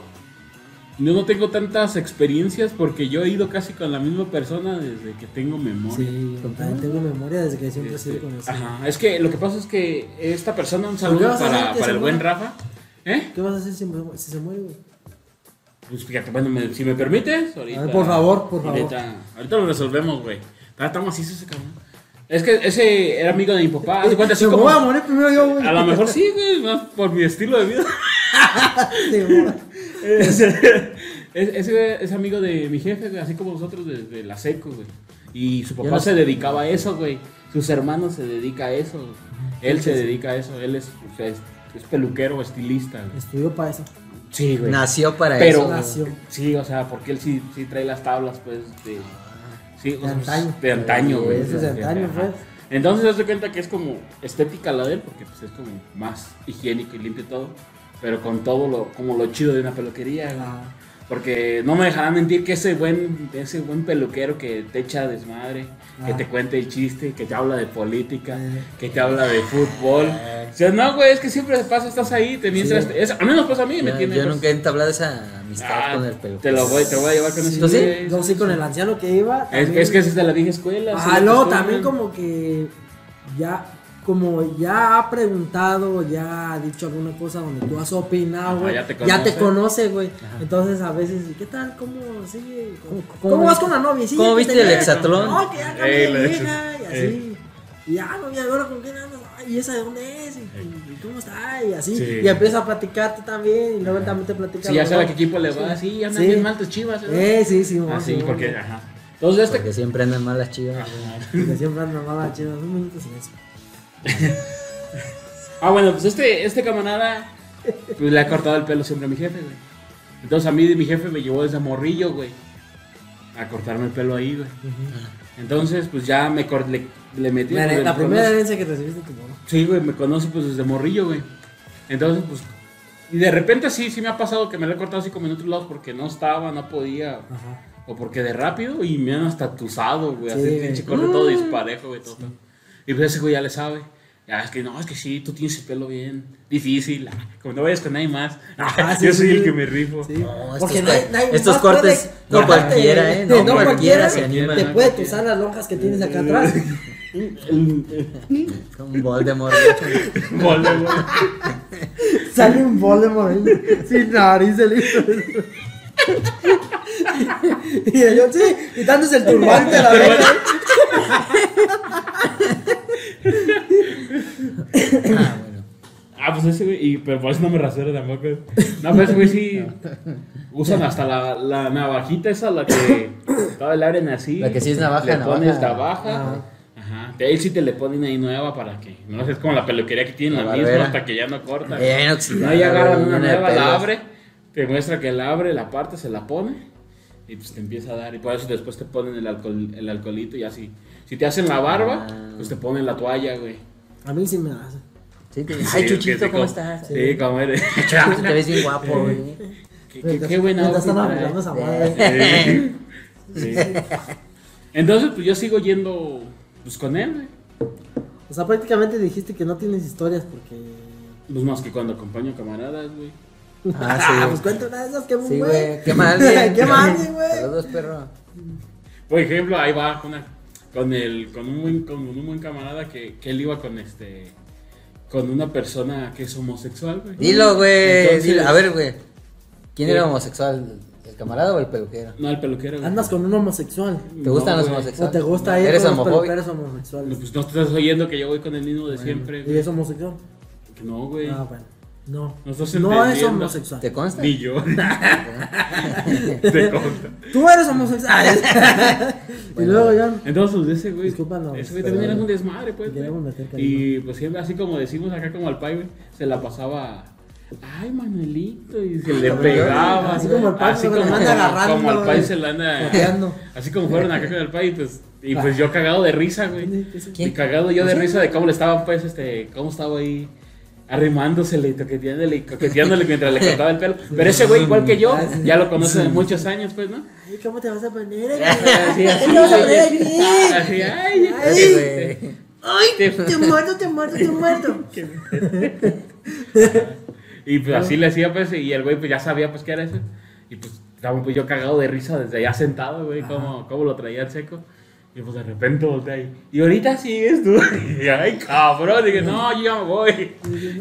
S3: yo no tengo tantas experiencias porque yo he ido casi con la misma persona desde que tengo memoria.
S2: Sí, también tengo memoria desde que siempre he
S3: Este,
S2: sido con ese.
S3: ajá, es que lo que pasa es que esta persona, un saludo para, para el buen? Rafa. ¿Eh?
S2: ¿Qué vas a hacer si, se muere, güey?
S3: Pues fíjate, bueno, me- si me permites, ahorita.
S2: A ver, por favor, por favor.
S3: Ahorita, ahorita lo resolvemos, güey. Está, está macizo ese cabrón. Es que ese era amigo de mi papá. De cuenta así como.
S2: voy a morir primero yo, güey.
S3: A lo mejor sí, güey, más por mi estilo de vida.
S2: Sí.
S3: Ese, ese es amigo de mi jefe, güey, así como nosotros desde la seco, güey. Y su papá
S1: no
S3: se dedicaba a eso, güey. Sus hermanos se dedica a eso. Él se dedica a eso. Él es, o sea, es, es peluquero, estilista. güey.
S2: Estudió para eso.
S3: Sí, güey.
S1: Nació para
S3: Pero,
S1: eso.
S2: Nació.
S3: sí, o sea, porque él sí, sí trae las tablas, pues, de... Sí, o sea,
S2: antaño.
S3: De antaño, güey.
S2: Eso es de antaño,
S3: Ajá.
S2: pues.
S3: Entonces, se cuenta que es como estética la de él, porque pues es como más higiénico y limpio todo. Pero con todo lo, como lo chido de una peluquería.
S2: Ah,
S3: Porque no me dejarán mentir que ese buen, ese buen peluquero que te echa desmadre, que
S2: Ah.
S3: te cuenta el chiste, que te habla de política,
S2: Eh.
S3: que te habla de fútbol. O sea, no, güey, es que siempre pasa, estás ahí, te mientras.
S2: Sí.
S3: es- a mí nos pasa a mí, me
S1: Yo,
S3: tiene.
S1: yo nunca he entablado esa amistad
S3: ah,
S1: con el pelo.
S3: Te lo voy, te voy a llevar con
S2: sí,
S3: ese
S1: ¿Tú sí?
S2: Yo sí, con el anciano que iba.
S3: Es, es que ese es de la vieja escuela.
S2: Ah,
S3: pues,
S2: también como que ya, como ya ha preguntado, ya ha dicho alguna cosa donde tú has opinado, güey.
S3: ya te conoce.
S2: güey. Entonces a veces, ¿qué tal? ¿Cómo sigue? ¿Cómo,
S1: cómo
S2: cómo vas con la novia? Sí,
S1: cómo viste
S2: te
S1: el hexatlón?
S2: No, que ya cambié de vieja y así. Y ya, novia, ¿y ahora con quién andas? Ay, ¿Y esa de dónde es? ¿Y, y cómo está? Y así.
S3: Sí.
S2: Y empieza a platicarte también. Y luego también te platica.
S3: Si ya sabe a qué equipo le va, sí, andan
S2: Sí.
S3: bien mal tus chivas.
S2: Eh, sí, sí,
S3: Ah,
S2: mo,
S3: sí, porque. Ajá. Entonces, este.
S1: Porque siempre andan mal las chivas.
S2: Que siempre anda mala chida. Un minuto sin eso.
S3: Ah, bueno, pues este, este camarada pues, le ha cortado el pelo siempre a mi jefe, güey. Entonces a mí mi jefe me llevó desde morrillo, güey. A cortarme el pelo ahí, güey. Entonces, pues ya me cor- le, le metí.
S2: La, la
S3: me
S2: primera herencia que recibiste tu mamá.
S3: Sí, güey, me conoce pues desde morrillo, güey. Entonces, pues. Y de repente sí, sí me ha pasado que me lo he cortado así como en otros lados porque no estaba, no podía.
S2: Ajá.
S3: O porque de rápido y me han hasta tusado, güey.
S2: Sí,
S3: así pinche corte todo disparejo, güey. Todo, todo. Y pues ese güey ya le sabe. Ya, es que no, es que sí, tú tienes el pelo bien difícil. ah, Como no vayas con nadie más.
S2: Ah, sí,
S3: Yo soy
S2: sí.
S3: el que me rifo.
S2: Sí.
S1: No,
S2: Porque
S1: estos,
S2: nadie- nadie
S1: estos
S2: más
S1: cortes,
S2: puede
S1: no cualquiera, ¿eh? No, cualquiera se anima.
S2: Te puede
S3: cualquiera.
S2: tusar las lonjas que tienes acá atrás.
S1: Un Voldemort.
S3: Voldemort.
S2: Sale un Voldemort sin nariz el hijo. Y yo, sí, quitándose el turbante a la verga.
S1: Ah, bueno.
S3: Ah, pues ese güey, y, pero por eso no me rasuro tampoco. No, pues ese güey sí. Usan hasta la, la navajita esa, la que toda la abren así.
S1: La que sí es navaja,
S3: Le
S1: navaja.
S3: pones navaja.
S2: Ajá.
S3: Ajá. De ahí sí te le ponen ahí nueva para que. No sé, es como la peluquería que tienen
S1: La
S3: la, misma hasta que ya no corta.
S1: Eh, no,
S3: ya agarran una nueva, la abre, te muestra que la abre, la parte, se la pone y pues te empieza a dar. Y por eso después te ponen el, alcohol, el alcoholito y así. Si te hacen la barba,
S1: Ah.
S3: pues te ponen la toalla, güey.
S2: A mí sí me hace.
S1: Sí, te-
S3: Sí,
S1: Ay, Chuchito, ¿cómo estás?
S3: Sí, como eres.
S1: Chuchito, te ves bien guapo, güey.
S3: Qué, qué, qué buena
S2: están
S3: outfit
S2: arreglando esa madre.
S3: Sí. Entonces, pues yo sigo yendo pues con él, güey.
S2: O sea, prácticamente dijiste que no tienes historias porque.
S3: Pues más que cuando acompaño camaradas, güey.
S1: Ah,
S2: Ah,
S1: sí.
S2: pues cuenta una de esas que muy
S1: Sí,
S2: güey.
S1: Qué mal, güey.
S2: Qué mal, güey.
S1: Saludos, perro.
S3: Por ejemplo, ahí va con, una- con, el, con, un, buen, con un buen camarada que, que él iba con este con una persona que es homosexual, güey.
S1: Dilo, güey.
S3: Entonces-
S1: dilo. A ver, güey. ¿Quién era homosexual? ¿El camarada o el peluquero?
S3: No, el peluquero. güey.
S2: Andas con un homosexual.
S1: ¿Te gustan
S3: No,
S1: los
S3: güey.
S2: O
S1: homosexuales?
S2: te gusta ir
S1: ¿Eres homofóbico?
S2: peluqueros homosexuales.
S3: Pues no estás oyendo que yo voy con el mismo de siempre,
S2: ¿Y es homosexual?
S3: Que No, güey.
S2: Ah, bueno. No.
S3: No
S2: es homosexual.
S1: ¿Te consta?
S3: Ni yo. Te consta.
S2: Tú eres homosexual. y
S1: Bueno.
S2: luego ya.
S3: Entonces, ese güey.
S2: Discúlpanos,
S3: ese güey también era un desmadre, pues.
S2: Meter.
S3: Y pues siempre, así como decimos acá, como al pai, güey, se la pasaba. Ay, Manuelito, y se le pegaba.
S2: Así como el pai,
S3: como,
S2: lo anda agarrando,
S3: como al pai se la anda. Así como fueron acá con el pai, pues. Y pues yo cagado de risa, güey.
S1: ¿Quién?
S3: Y cagado yo de risa de cómo le estaba, pues, este, cómo estaba ahí arrimándosele y toqueteándole y coqueteándole mientras le cortaba el pelo. Pero ese güey, igual que yo, ya lo conoce de muchos años, pues, ¿no?
S2: Ay, ¿cómo te vas a poner aquí?
S3: Así, así,
S2: ¿Cómo te vas a poner aquí?
S3: Así, ay, ay.
S2: Ay, te muerto, te muerto, te muerto.
S3: Y pues así le hacía, pues, y el güey pues ya sabía, pues, qué era eso. Y pues, estaba pues yo cagado de risa desde allá sentado, güey, cómo, cómo lo traía el seco. Y pues de repente volteé ahí. Y ahorita sigues tú. Y ay, cabrón. Dije, no, yo ya me voy.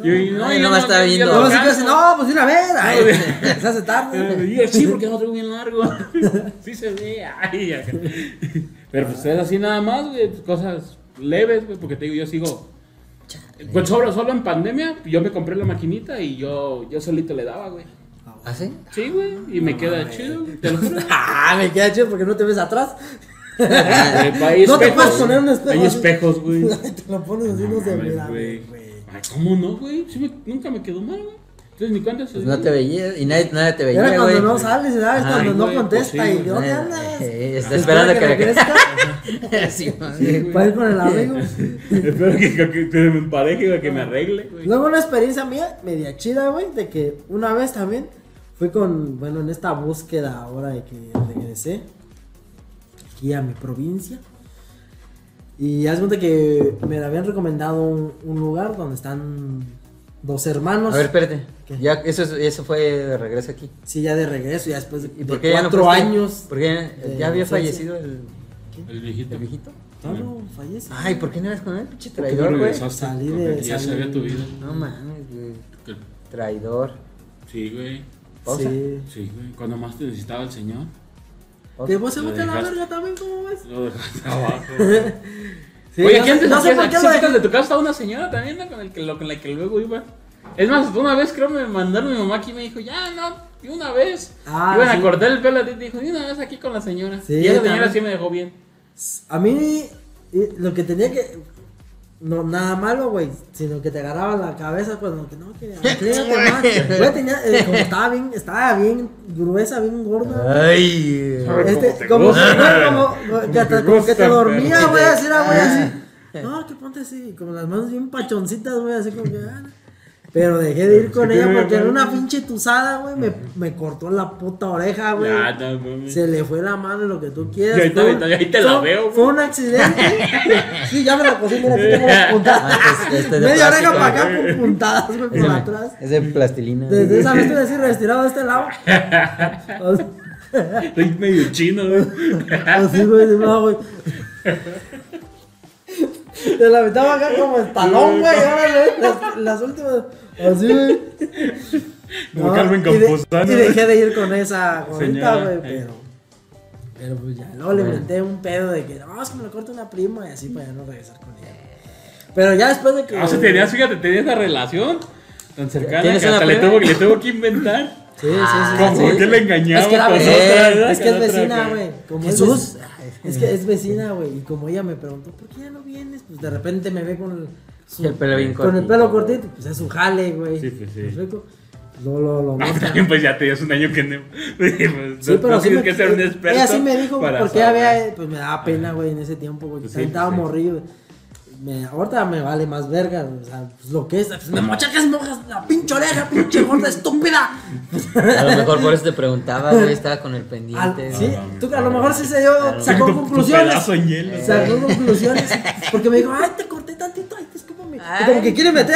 S3: Y yo,
S1: Ay,
S3: yo
S1: no me está viendo.
S3: no alcanzo.
S2: hace, no, pues una vez. Ay, se hace tarde.
S3: Y yo, sí, porque no traigo bien largo. Sí se ve. Ay, acá. Pero pues es así nada más, güey. pues, Cosas leves, güey. Porque te digo, yo sigo. Pues solo, solo en pandemia, yo me compré la maquinita y yo, yo solito le daba, güey.
S1: ¿Ah, sí?
S3: Sí, güey. Y me queda chido, te lo juro.
S2: Ah, me queda chido porque no te ves atrás.
S3: Eh, hay
S2: No te
S3: espejos,
S2: puedes poner un espejo
S3: Hay espejos, güey.
S2: Te lo pones así, no se mira,
S3: güey. Ay, ¿cómo no, güey? Me- nunca me quedó mal, güey. Entonces ni cuenta se
S1: Pues no te veía y nadie, nadie te veía,
S2: Era
S1: güey.
S2: cuando no sales, ¿sabes?
S1: Ajá.
S2: Cuando no contesta
S3: pues sí,
S2: y ¿dónde
S1: Eh,
S2: andas?
S1: eh, Está
S2: Espera
S1: esperando que le
S2: regrese.
S1: Sí,
S2: con el amigo.
S3: Espero que, que, que me empareje, güey, que me arregle, güey.
S2: Luego una experiencia mía, media chida, güey, de que una vez también fui con, bueno, en esta búsqueda ahora de que regresé aquí a mi provincia. Y haz cuenta que me habían recomendado un, un lugar donde están dos hermanos.
S1: A ver, espérate.
S2: ¿Qué?
S1: Ya, eso, es- eso fue de regreso aquí.
S2: Sí, ya de regreso, ya después de,
S1: ¿Y por qué ya no
S2: cuatro años.
S1: ¿Por qué?
S2: de
S1: ¿Ya había
S2: ausencia.
S1: fallecido el,
S3: El viejito.
S1: el viejito?
S2: No, no, fallece.
S1: Ay, ¿por qué no eras con él? Pinche
S3: ¿Por qué no
S1: traidor, güey.
S3: regresaste?
S2: Salí
S3: Porque
S2: de-
S3: Ya
S2: salí-
S3: sabía tu vida.
S1: No mames, güey. Traidor.
S3: Sí, güey.
S1: Pausa.
S2: Sí.
S3: Sí, güey. Cuando más te necesitaba el señor,
S2: Que vos se
S3: Lo
S2: mete a la verga también, ¿cómo ves?
S3: lo dejaste abajo.
S2: Sí,
S3: Oye,
S2: no
S3: ¿qué antes
S2: no sé
S3: hacías?
S2: por qué dejé.
S3: de tu casa estaba una señora también, ¿no? Con, el que, lo- con la que luego iba. Es más, una vez creo me mandaron mi mamá aquí y me dijo, ya, no, de una vez.
S2: Ah,
S3: Iban
S2: sí.
S3: a cortar el pelo a ti, dijo, de una vez aquí con la señora.
S2: Sí,
S3: y esa señora
S2: también.
S3: sí me dejó bien.
S2: A mí, y lo que tenía que. No, nada malo, güey. Sino que te agarraba la cabeza cuando que no, que. Güey, tenía. eh, como estaba bien, estaba bien gruesa, bien gorda.
S1: Ay.
S2: Este,
S3: Como te
S2: como, como, que,
S3: te
S2: hasta como que te dormía, güey, así era, güey, así. No, que ponte así, como las manos bien pachoncitas, güey, así como que. ah. Pero dejé de ir con
S3: Sí,
S2: ella porque era una pinche tusada, güey. Me, me cortó la puta oreja, güey.
S3: Ya, no, mami.
S2: Se le fue la mano, lo que tú quieras.
S3: Y ahí te-
S2: Fue un-
S3: ahí te la veo, güey.
S2: Fue un accidente. sí, ya me la cosí, mira, aquí tengo las puntadas.
S1: Ah, este este
S2: Media oreja para acá con puntadas, güey, por atrás.
S1: es de plastilina.
S2: Desde esa vez estoy así retirado de este lado.
S3: Estoy medio chino, güey.
S2: Así, güey, de no, güey. De la mitad acá como el talón, güey. Ahora las, las últimas. Así, güey.
S3: Como Carmen
S2: y de-
S3: Campuzano,
S2: Y dejé de ir con esa gorrita, güey,
S3: eh.
S2: pero. Pero pues ya, luego le inventé un pedo de que, no, es que me lo corta una prima y así para ya no regresar con ella. Pero ya después de que.
S3: Ah, o sea, tenías, fíjate, tenías una relación tan cercana
S1: ¿Tienes
S3: que
S1: una
S3: hasta le tuvo, le tuvo que inventar.
S2: Sí, sí, sí.
S3: ¿Cómo?
S2: sí.
S3: ¿Por qué le engañaba
S2: Es que era
S3: otra,
S2: es que es vecina, güey.
S1: Jesús.
S2: Es que es vecina, güey. Y como ella me preguntó, ¿por qué ya no vienes? Pues de repente me ve con el, su-
S1: El pelo bien
S2: con el
S1: cortito.
S2: pelo cortito. Pues es su jale, güey.
S3: Sí, pues, sí.
S2: Lo, lo, lo
S3: Ah, también pues ya tenías un año que no. pues,
S2: Sí,
S3: no-
S2: pero
S3: no
S2: sí
S3: tienes
S2: me,
S3: que ser un experto.
S2: ella sí me dijo porque
S3: saber.
S2: había, pues me daba pena, güey, en ese tiempo, güey.
S3: Pues sí,
S2: estaba
S3: pues sí.
S2: morrido. güey. Me, ahorita me vale más verga, o sea, pues lo que es, pues me mochacas mojas la pinche oreja, pinche gorda estúpida.
S1: A lo mejor por eso te preguntaba, güey, estaba con el
S2: Al-
S1: pendiente.
S2: sí,
S3: no,
S2: tú a lo mejor sí se dio,
S1: Claro.
S2: sacó
S3: Tu- tu
S2: conclusiones.
S3: en hielo.
S2: Sacó conclusiones. Porque me dijo, ay, te corté tantito, ay, discúlpame.
S1: Ay.
S2: como que quiere meter.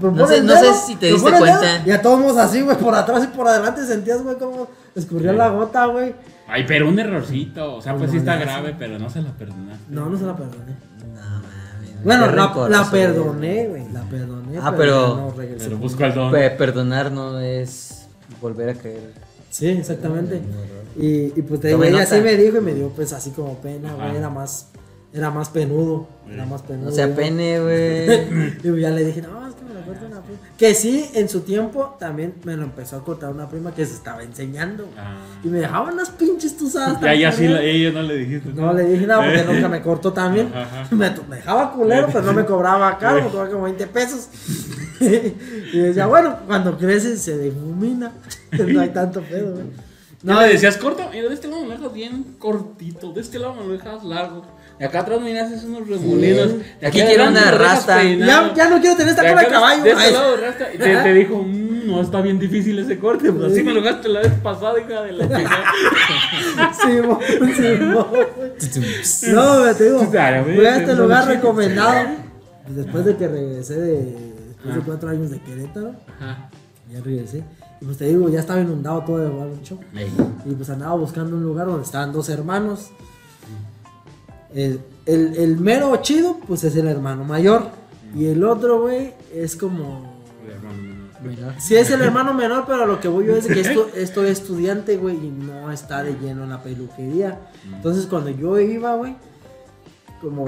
S2: me
S1: No sé- no si te
S2: me
S1: diste cuenta.
S2: Y a todos modos así, güey, por atrás y por adelante sentías, güey, como escurría la gota, güey.
S3: Ay, pero un errorcito. O sea, pues
S2: No,
S3: sí está grave,
S2: sí.
S3: pero no se la perdonaste.
S2: No, no se la perdoné. Bueno, la, perdoné, güey, la perdoné.
S1: Ah, pero-
S2: ya no regresé
S3: Pero
S2: con
S3: busco al don.
S1: Pe- Perdonar no es volver a caer.
S2: Sí, exactamente. Y, y pues te digo, ella
S1: nota.
S2: sí me dijo y me dio pues así como pena, güey, era más, era más penudo, era más penudo.
S1: No sea
S2: güey.
S1: pene, güey.
S2: Y ya le dije, no, es que me lo corta una prima. Que sí, en su tiempo también me lo empezó a cortar una prima que se estaba enseñando.
S3: Ah.
S2: Y me dejaban las pinches tusadas.
S3: Ya, ya sí, la- ella no le dijiste.
S2: No le dije nada porque nunca me cortó también. Me, me dejaba culero, pero no me cobraba caro, me cobraba como 20 pesos. y decía, bueno, cuando crece se difumina. no hay tanto pedo, güey.
S3: No,
S2: No,
S3: le decías corto, mira, de este lado me lo dejas bien cortito, de este lado me lo dejas largo. Y acá atrás me haces unos remolinos.
S2: Sí.
S3: de
S1: Aquí quiero una rasta.
S2: ya, ya no quiero tener esta
S3: De
S2: cola de caballo.
S3: De este lado rasta. Y te, te dijo, "Mm, no, está bien difícil ese corte. Pues así me lo gasto la vez pasada, hija de la chingada.
S2: Sí, mo, sí, mo. No, te digo, fui a este lugar recomendado. Después de que regresé de. Después de cuatro años de Querétaro,
S3: Ajá.
S2: ya regresé. Y pues te digo, ya estaba inundado todo de.
S3: Ey.
S2: Y pues andaba buscando un lugar donde estaban dos hermanos. El, el, el mero chido, pues es el hermano mayor. Y el otro, güey, es como. Sí, es el hermano menor, pero a lo que voy yo es de que esto, estoy estudiante, güey, y no está de lleno en la peluquería. Entonces, cuando yo iba, güey, como.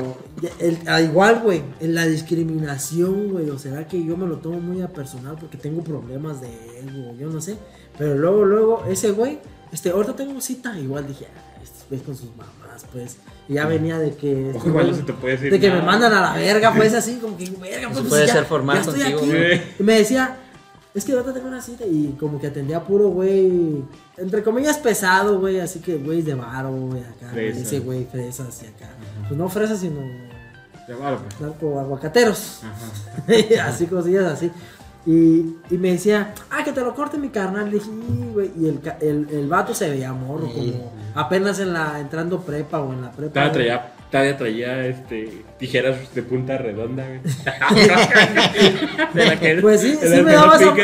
S2: el- igual, güey, en la discriminación, güey, o será que yo me lo tomo muy a personal porque tengo problemas de ego, yo no sé. Pero luego, luego, ese güey, este, ahorita tengo cita, igual dije, ah, estos güeyes con sus mamás, pues. Y ya venía de que.
S3: Ojo, igual no se te puede decir
S2: De que me mandan a la verga, pues así, como que, verga, pues.
S1: Eso puede
S2: ya-
S1: ser formal
S2: ya estoy
S1: contigo,
S2: aquí.
S3: güey.
S2: Y me decía, es que ahorita tengo una cita y como que atendía puro güey, entre comillas pesado, güey, así que güey de varo, güey, acá,
S3: Fresa.
S2: ese güey fresas y acá. Pues no fresas, sino
S3: pues.
S2: narco aguacateros.
S3: Ajá.
S2: así cosillas así. Y, y me decía, ah, que te lo corte mi carnal. Le dije, "Y, güey. Y el, el, el vato se veía morro,
S1: Sí.
S2: como apenas en la, entrando prepa o en la prepa.
S3: Todavía traía, todavía traía este, tijeras de punta redonda, güey. De
S2: Pues sí,
S3: de
S2: sí me
S3: no
S2: daba esa,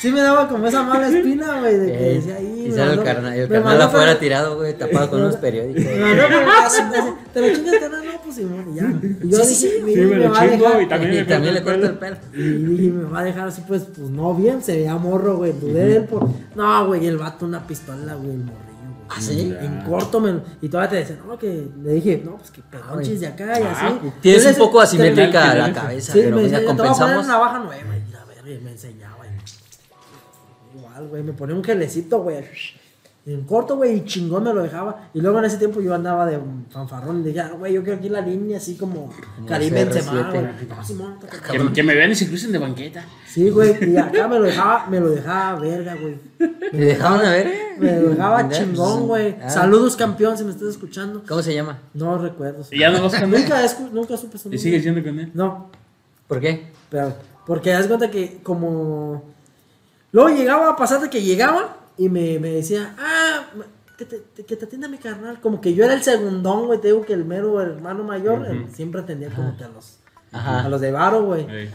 S2: sí me daba como esa mala espina, güey, de que
S1: Eh,
S2: decía ahí.
S1: sale el carnal, el carnal afuera tirado, güey, tapado con unos periódicos.
S2: Casa, me dice, Te lo chingas, carnal, no, pues Simón, y ya. Y yo dije,
S1: sí.
S3: Sí, me lo
S2: va a
S3: chingo
S2: dejar-
S3: y también
S1: Y
S3: me
S1: también le
S3: corta el
S1: el pelo.
S2: Y dije, me va a dejar así, pues, pues no bien, se veía morro, güey. Dudé de él por. No, güey, el vato una pistola, güey, güey.
S1: ¿Ah, sí?
S2: En corto, me... y todavía te decía, no, que le dije, no, pues que pedonches de acá y
S3: Ah,
S2: así.
S1: Tienes
S2: Yo
S1: un poco asimétrica la cabeza,
S2: Sí,
S1: pero
S2: me
S1: mira,
S2: decía, te voy a poner
S1: compensamos.
S2: una baja nueva. Y la verga, y me enseñaba. y- Igual, güey, me ponía un gelecito, güey. En corto, güey, y chingón me lo dejaba. Y luego en ese tiempo yo andaba de un fanfarrón y dije, ah, güey, yo quiero aquí la línea así como Karim
S1: CR7.
S2: Benzema, güey. No, Simón, toca-
S3: Que, que me vean y se crucen de banqueta.
S2: Sí, güey, y acá me lo dejaba, me lo dejaba verga, güey.
S1: ¿Te dejaban a ver?
S2: Me lo dejaba chingón, güey.
S1: ah.
S2: Saludos, campeón, si me estás escuchando.
S1: ¿Cómo se llama?
S2: No recuerdo.
S3: Y ya no vas con él.
S2: Nunca, nunca supe su
S3: Y
S2: nombre.
S3: sigues yendo con él.
S2: No,
S1: ¿Por qué?
S2: pero, porque das cuenta que como... Luego llegaba a pasar de que llegaba y me, me decía, ah, que te, te- que te atienda mi carnal. Como que yo era el segundón, güey, te digo que el mero hermano mayor eh, siempre atendía como que a los,
S1: Ajá.
S2: a los de varo, güey.
S3: Ey.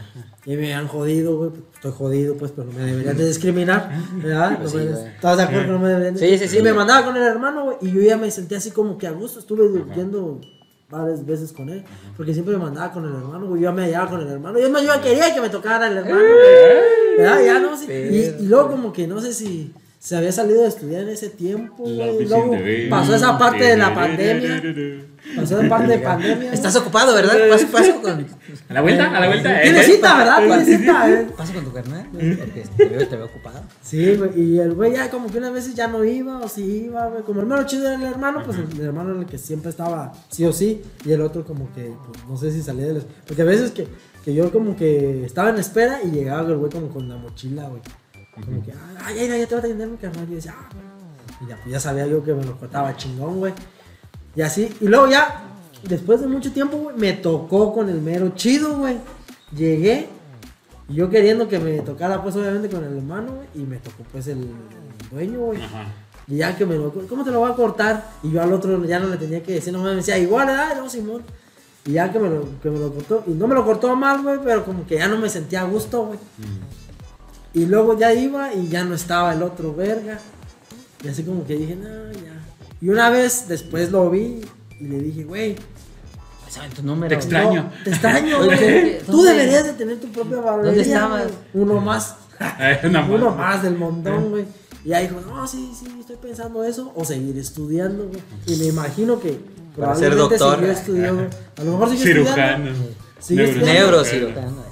S2: Y me han jodido, güey. Estoy jodido, pues, pero no me deberían de discriminar. ¿Verdad?
S1: Pues sí.
S2: ¿Estás de acuerdo que no me deberían de
S1: Sí, sí, sí.
S2: Y me mandaba con el hermano, güey. Y yo ya me sentía así como que a gusto. Estuve yendo varias veces con él. Porque siempre me mandaba con el hermano, güey. Yo ya me hallaba con el hermano. Y es más, yo ya quería que me tocara el hermano, güey. ¿Verdad? Ya no sé. Y, y luego como que no sé si, se había salido de estudiar en ese tiempo, güey. Luego pasó esa parte de la pandemia. Pasó esa parte de pandemia.
S1: Estás ocupado, ¿verdad? Paso, paso con.
S3: A la vuelta, a la vuelta.
S2: Tiene
S3: eh,
S2: cita, ¿verdad?
S3: eh,
S2: Tiene cita, eh.
S1: Paso con tu carnal. Porque te veo, te veo ocupado.
S2: Sí, güey, y el güey ya como que unas veces ya no iba, o sí iba, güey. Como el hermano chido era el hermano, pues el, hermano era el que siempre estaba sí o sí, y el otro como que, pues, no sé si salía de la Porque a veces que, que yo como que estaba en espera y llegaba el güey como con la mochila, güey. Como que, ay, ay, ay, ya te voy a atender mi carnal. Y yo decía, ah. Y ya, pues ya sabía yo que me lo cortaba chingón, güey. Y así, y luego ya, después de mucho tiempo, güey, me tocó con el mero chido, güey. Llegué, y yo queriendo que me tocara, pues obviamente con el hermano, güey, y me tocó pues el, el dueño, güey.
S3: Ajá.
S2: Y ya que me lo, ¿cómo te lo voy a cortar? Y yo al otro ya no le tenía que decir, no me decía, igual, ¿verdad? No, Simón. Y ya que me, lo, que me lo cortó, y no me lo cortó mal, güey, pero como que ya no me sentía a gusto, güey. Y luego ya iba y ya no estaba el otro verga. Y así como que dije, no, ya. Y una vez después lo vi y le dije, güey,
S1: ¿Saben tu número?
S3: Te extraño.
S2: no, te extraño, güey. Tú deberías de tener tu propia barbería.
S1: ¿Dónde estabas?
S2: Uno más.
S3: Eh, una
S2: Uno
S3: más.
S2: más del montón, güey. Y ahí dijo, no, sí, sí, estoy pensando eso. O seguir estudiando, güey. Y me imagino que
S1: Para ser
S2: probablemente
S1: doctor.
S2: siguió estudiando. A lo mejor siguió
S3: Cirujano.
S2: estudiando.
S1: Neurocirujano.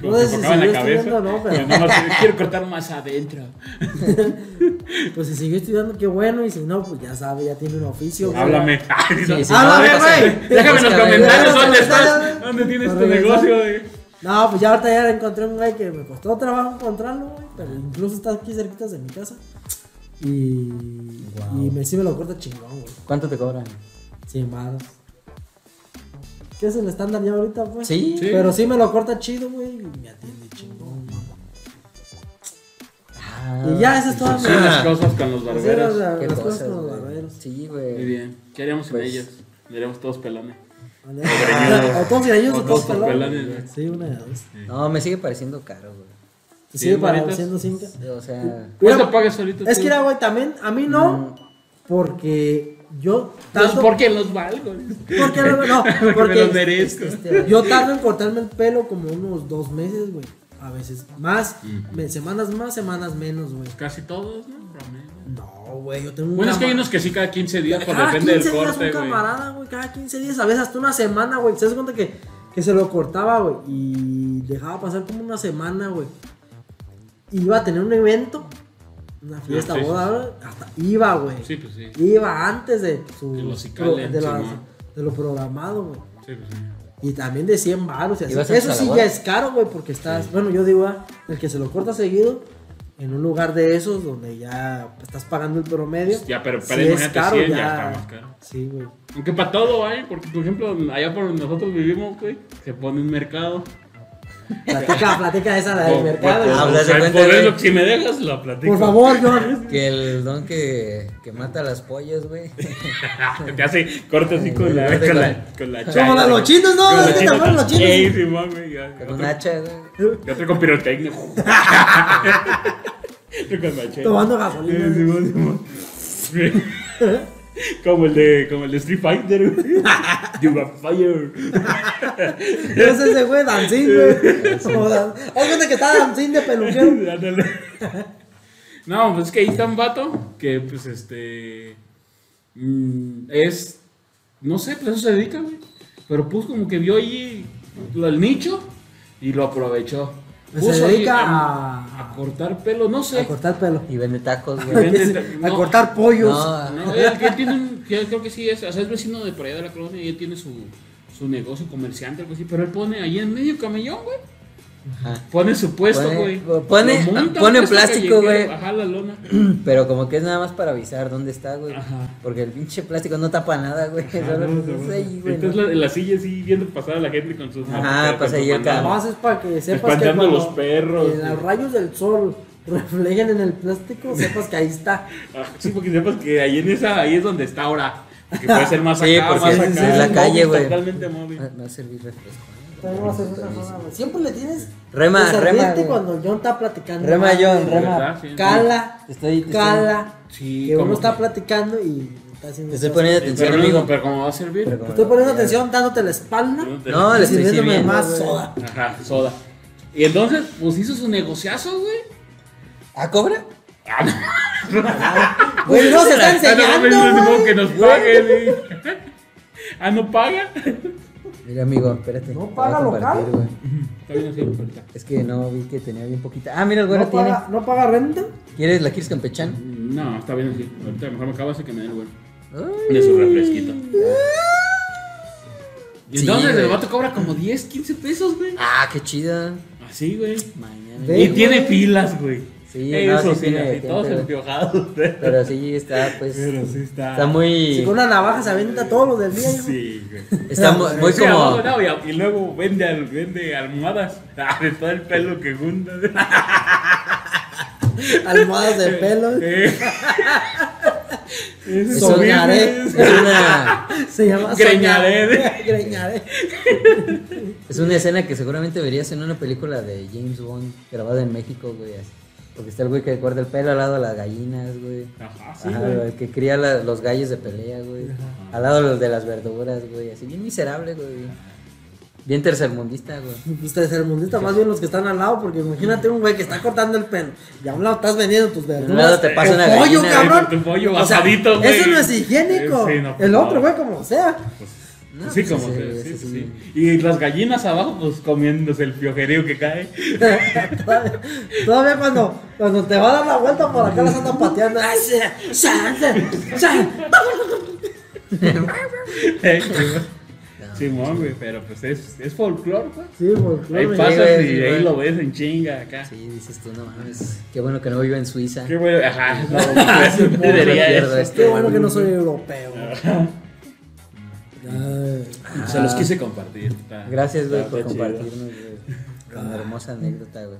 S3: Como
S2: No
S3: se
S2: sé si
S3: en la cabeza.
S2: no, pero-
S3: No, quiero cortar más adentro.
S2: Pues si siguió estudiando, qué bueno. Y si no, pues ya sabe, ya tiene un oficio.
S3: Háblame. Ay,
S1: Sí,
S2: Háblame,
S1: no,
S2: güey.
S3: Déjame en los comentarios dónde estás. ¿Dónde tienes tu
S2: Para regresar.
S3: negocio, güey?
S2: No, pues ya ahorita ya encontré un güey que me costó trabajo encontrarlo, güey. Pero incluso está aquí cerquita de mi casa. Y,
S1: Wow.
S2: y me, sí me lo corta chingón, güey.
S1: ¿Cuánto te cobran?
S2: 100 baros. ¿Qué es el estándar ya ahorita, pues?
S1: Sí.
S3: Sí.
S2: Pero sí me lo corta chido, güey. Y me atiende chingón, güey.
S1: Ah,
S2: Y ya, esa es toda mi.
S3: Son las cosas con los
S2: eran
S3: barberos.
S2: la-
S1: Qué
S2: las cosas
S1: cosas,
S2: con los
S1: güey.
S2: barberos.
S1: Sí,
S3: Muy
S1: güey.
S3: bien. ¿Qué haríamos sin
S1: Pues-
S3: ellos? Seríamos todos pelones.
S2: ¿Vale?
S3: greñudos.
S2: O todos
S3: O
S2: pelones. Sí, una de dos.
S1: No, me sigue pareciendo caro, güey.
S2: ¿Te
S3: ¿Sí,
S2: sigue pareciendo cinco?
S1: O sea,
S3: ¿Cuánto pagas ahorita?
S2: Es
S3: tú?
S2: que era, güey, también, a mí no, porque yo
S3: Pues
S2: tanto...
S3: porque los valgo.
S2: Porque no, no,
S3: Porque me los merezco.
S1: este,
S2: yo tardo en cortarme el pelo como unos dos meses, güey. A veces más, semanas más, semanas menos, güey.
S3: Casi todos, ¿no?
S2: No, güey, yo tengo un
S3: Bueno, es que hay unos que sí cada 15 días, pues
S2: cada
S3: depende
S2: 15
S3: del
S2: días
S3: corte, güey.
S2: camarada, güey, cada 15 días, a veces hasta una semana, güey. ¿Se das cuenta que, que se lo cortaba, güey? Y dejaba pasar como una semana, güey. Iba a tener un evento, una fiesta,
S3: sí,
S2: boda, güey, hasta iba, güey.
S3: Sí, pues sí.
S2: Iba antes de su
S3: De lo
S2: pro-
S3: cicalen,
S2: de, la-
S3: Simón.
S2: de lo programado, güey.
S3: Sí, pues sí.
S2: Y también de 100 baros y así.
S1: ¿Ibas
S2: Eso sí ya es caro, güey, porque estás, bueno, yo digo, ah, el que se lo corta seguido en un lugar de esos donde ya estás pagando el promedio.
S3: Ya, pero,
S2: sí
S3: pero
S2: es
S3: imagínate
S2: caro
S3: 100
S2: ya.
S3: ya está más caro.
S2: Sí, güey.
S3: Aunque para todo hay, porque por ejemplo, allá por donde nosotros vivimos, güey, se pone un mercado.
S2: Platica, platica esa la del mercado.
S3: por-
S2: güey.
S1: Hablas de cuenta,
S3: eso,
S1: güey.
S3: si me dejas, lo platico.
S2: Por favor, John.
S1: que el don que, que mata las pollas, güey.
S3: Te hace corte así con la, con
S1: con-
S3: la, con la
S2: Como
S3: chaira,
S2: la de los chinos, ¿no?
S3: Con la
S2: ¿Sí te de los chinos?
S3: Ey, Simón, güey, ya.
S1: Con un hacha, güey.
S3: y otro con pirotecnia. Otro con machete.
S2: Tomando
S3: Eh,
S2: gasolina.
S3: Como el de, como el de Street Fighter, güey. You got fire.
S2: No es ese güey, Dancing, güey. Como dan- Haz cuenta que está Dancing de peluquero.
S3: Ándale. No, pues es que ahí está un vato que, pues, este. mm, es. No sé, pues eso se dedica, güey. Pero pues como que vio ahí el nicho y lo aprovechó.
S2: Se
S3: Puso
S2: dedica
S3: a,
S2: a-
S3: a cortar pelo, no sé.
S2: A cortar pelo.
S1: Y vende tacos,
S3: A
S1: güey.
S3: vende-
S2: A
S3: no.
S2: cortar pollos.
S1: No,
S3: No, él, él tiene un. que Creo que sí es. O sea, es vecino de por allá de la colonia y él tiene su, su negocio comerciante, algo así. Pero él pone ahí en medio camellón, güey.
S1: Ajá.
S3: Pone su puesto,
S1: Pone-
S3: güey.
S1: pone- pone
S3: puesto
S1: plástico, güey.
S3: Ajá, la lona.
S1: Pero como que es nada más para avisar dónde está, güey. Porque el pinche plástico no tapa nada, güey.
S3: Ah,
S1: Solo
S3: no,
S1: pues,
S3: no,
S1: ahí, güey.
S3: Entonces
S1: ¿no?
S3: la, en la silla así viendo pasar a la gente con sus
S1: Ajá,
S3: sus
S1: ahí
S3: mandados.
S2: Nomás es para que sepas que cuando
S3: los perros.
S2: eh, los rayos del sol reflejen en el plástico, sepas que ahí está.
S3: Ah, Sí, porque sepas que ahí en esa, ahí es donde está ahora. Que puede ser más
S1: Sí,
S3: acá,
S1: porque
S3: más
S1: es-
S3: acá.
S1: es la calle, güey.
S3: Totalmente móvil.
S1: Va va a servir refresco.
S2: Tenemos. Siempre le tienes
S1: Rema, rema, güey.
S2: cuando John está platicando.
S1: Rema,
S2: Ah,
S1: John, rema.
S3: Sí.
S2: Cala,
S1: Te estoy,
S2: cala.
S3: Sí,
S2: que uno está platicando y está haciendo.
S1: Te estoy poniendo
S3: Sí,
S1: atención,
S3: pero,
S1: amigo.
S3: pero como va a servir.
S1: Pero
S2: Estoy poniendo atención, dándote la espalda.
S1: No, le estoy
S2: sirviéndome
S1: sirviendo,
S2: más
S1: güey.
S2: soda.
S3: Ajá, soda. Y entonces, pues hizo su negociazo, güey.
S1: ¿Ah, cobra?
S3: Ah, no.
S2: Güey, no se está
S3: Ah, no,
S2: enseñando.
S3: no, no, que nos paguen. güey. Ah, ¿no paga?
S1: Mira, amigo, espérate.
S2: ¿No paga local?
S1: güey.
S3: Está bien así, ahorita.
S1: Es que no vi que tenía bien poquita. Ah, mira, el güero
S2: ¿No
S1: tiene.
S2: paga, ¿No paga renta?
S1: ¿Quieres, la quieres campechana?
S3: No, está bien así. Ahorita mejor me acabo así que me dé el güey.
S1: Ay.
S3: De su refresquito. Y
S1: Sí,
S3: entonces
S1: güey.
S3: el vato cobra como 10, 15 pesos, güey.
S1: Ah, qué chida.
S3: Así, güey.
S1: Mañana.
S3: Y
S2: güey.
S3: tiene pilas, güey.
S1: Sí, no,
S3: Eso
S1: sí
S3: sí,
S1: tiene
S3: así, todos
S1: güey.
S3: empiojados.
S1: Pero sí está, pues.
S3: Pero sí está.
S1: Está muy.
S2: Si con una navaja se avienta todos los del día. hijo.
S3: Sí, güey.
S1: Está mu- muy
S3: Sí,
S1: como.
S3: no, no, y, y luego vende, al- vende almohadas ah, de todo el pelo que junta.
S2: Almohadas de pelo.
S3: Eh.
S1: Es es una,
S2: Se llama
S3: Greñaré.
S2: soñar. Greñaré.
S1: es una escena que seguramente verías en una película de James Bond grabada en México, güey. así. Porque está el güey que corta el pelo al lado de las gallinas, güey.
S3: Ajá, sí,
S1: Ajá,
S3: güey.
S1: el que cría la- los gallos de pelea, güey. Al lado de los de las verduras, güey. Así bien miserable, güey. Bien tercermundista, güey.
S2: Pues tercermundista, más bien los que están al lado, porque imagínate un güey que está cortando el pelo y a un lado estás vendiendo tus verduras.
S1: un lado te pasa
S2: Tu
S1: una
S2: pollo,
S1: gallina,
S2: cabrón.
S3: Tu pollo
S2: O sea,
S3: asadito, güey.
S2: Eso no es higiénico.
S3: Sí, no, pues,
S2: el
S3: no.
S2: otro, güey, como sea.
S1: No,
S3: sí,
S1: pues
S3: como que, sí. Y las gallinas abajo, pues comiéndose el piojerío que cae.
S2: todavía, todavía cuando, cuando te va a dar la vuelta por acá las andan pateando.
S3: Simón, güey, pero pues es, es folclore, güey.
S2: Sí, folclore.
S3: Ahí pasas y ahí lo ves en chinga acá.
S1: Sí, dices tú, no mames. Qué bueno que no vivo en Suiza.
S3: Qué bueno, ajá, no, no.
S2: Ay.
S3: Se los quise compartir.
S1: Gracias, güey, por compartirnos, güey. Con hermosa anécdota, güey.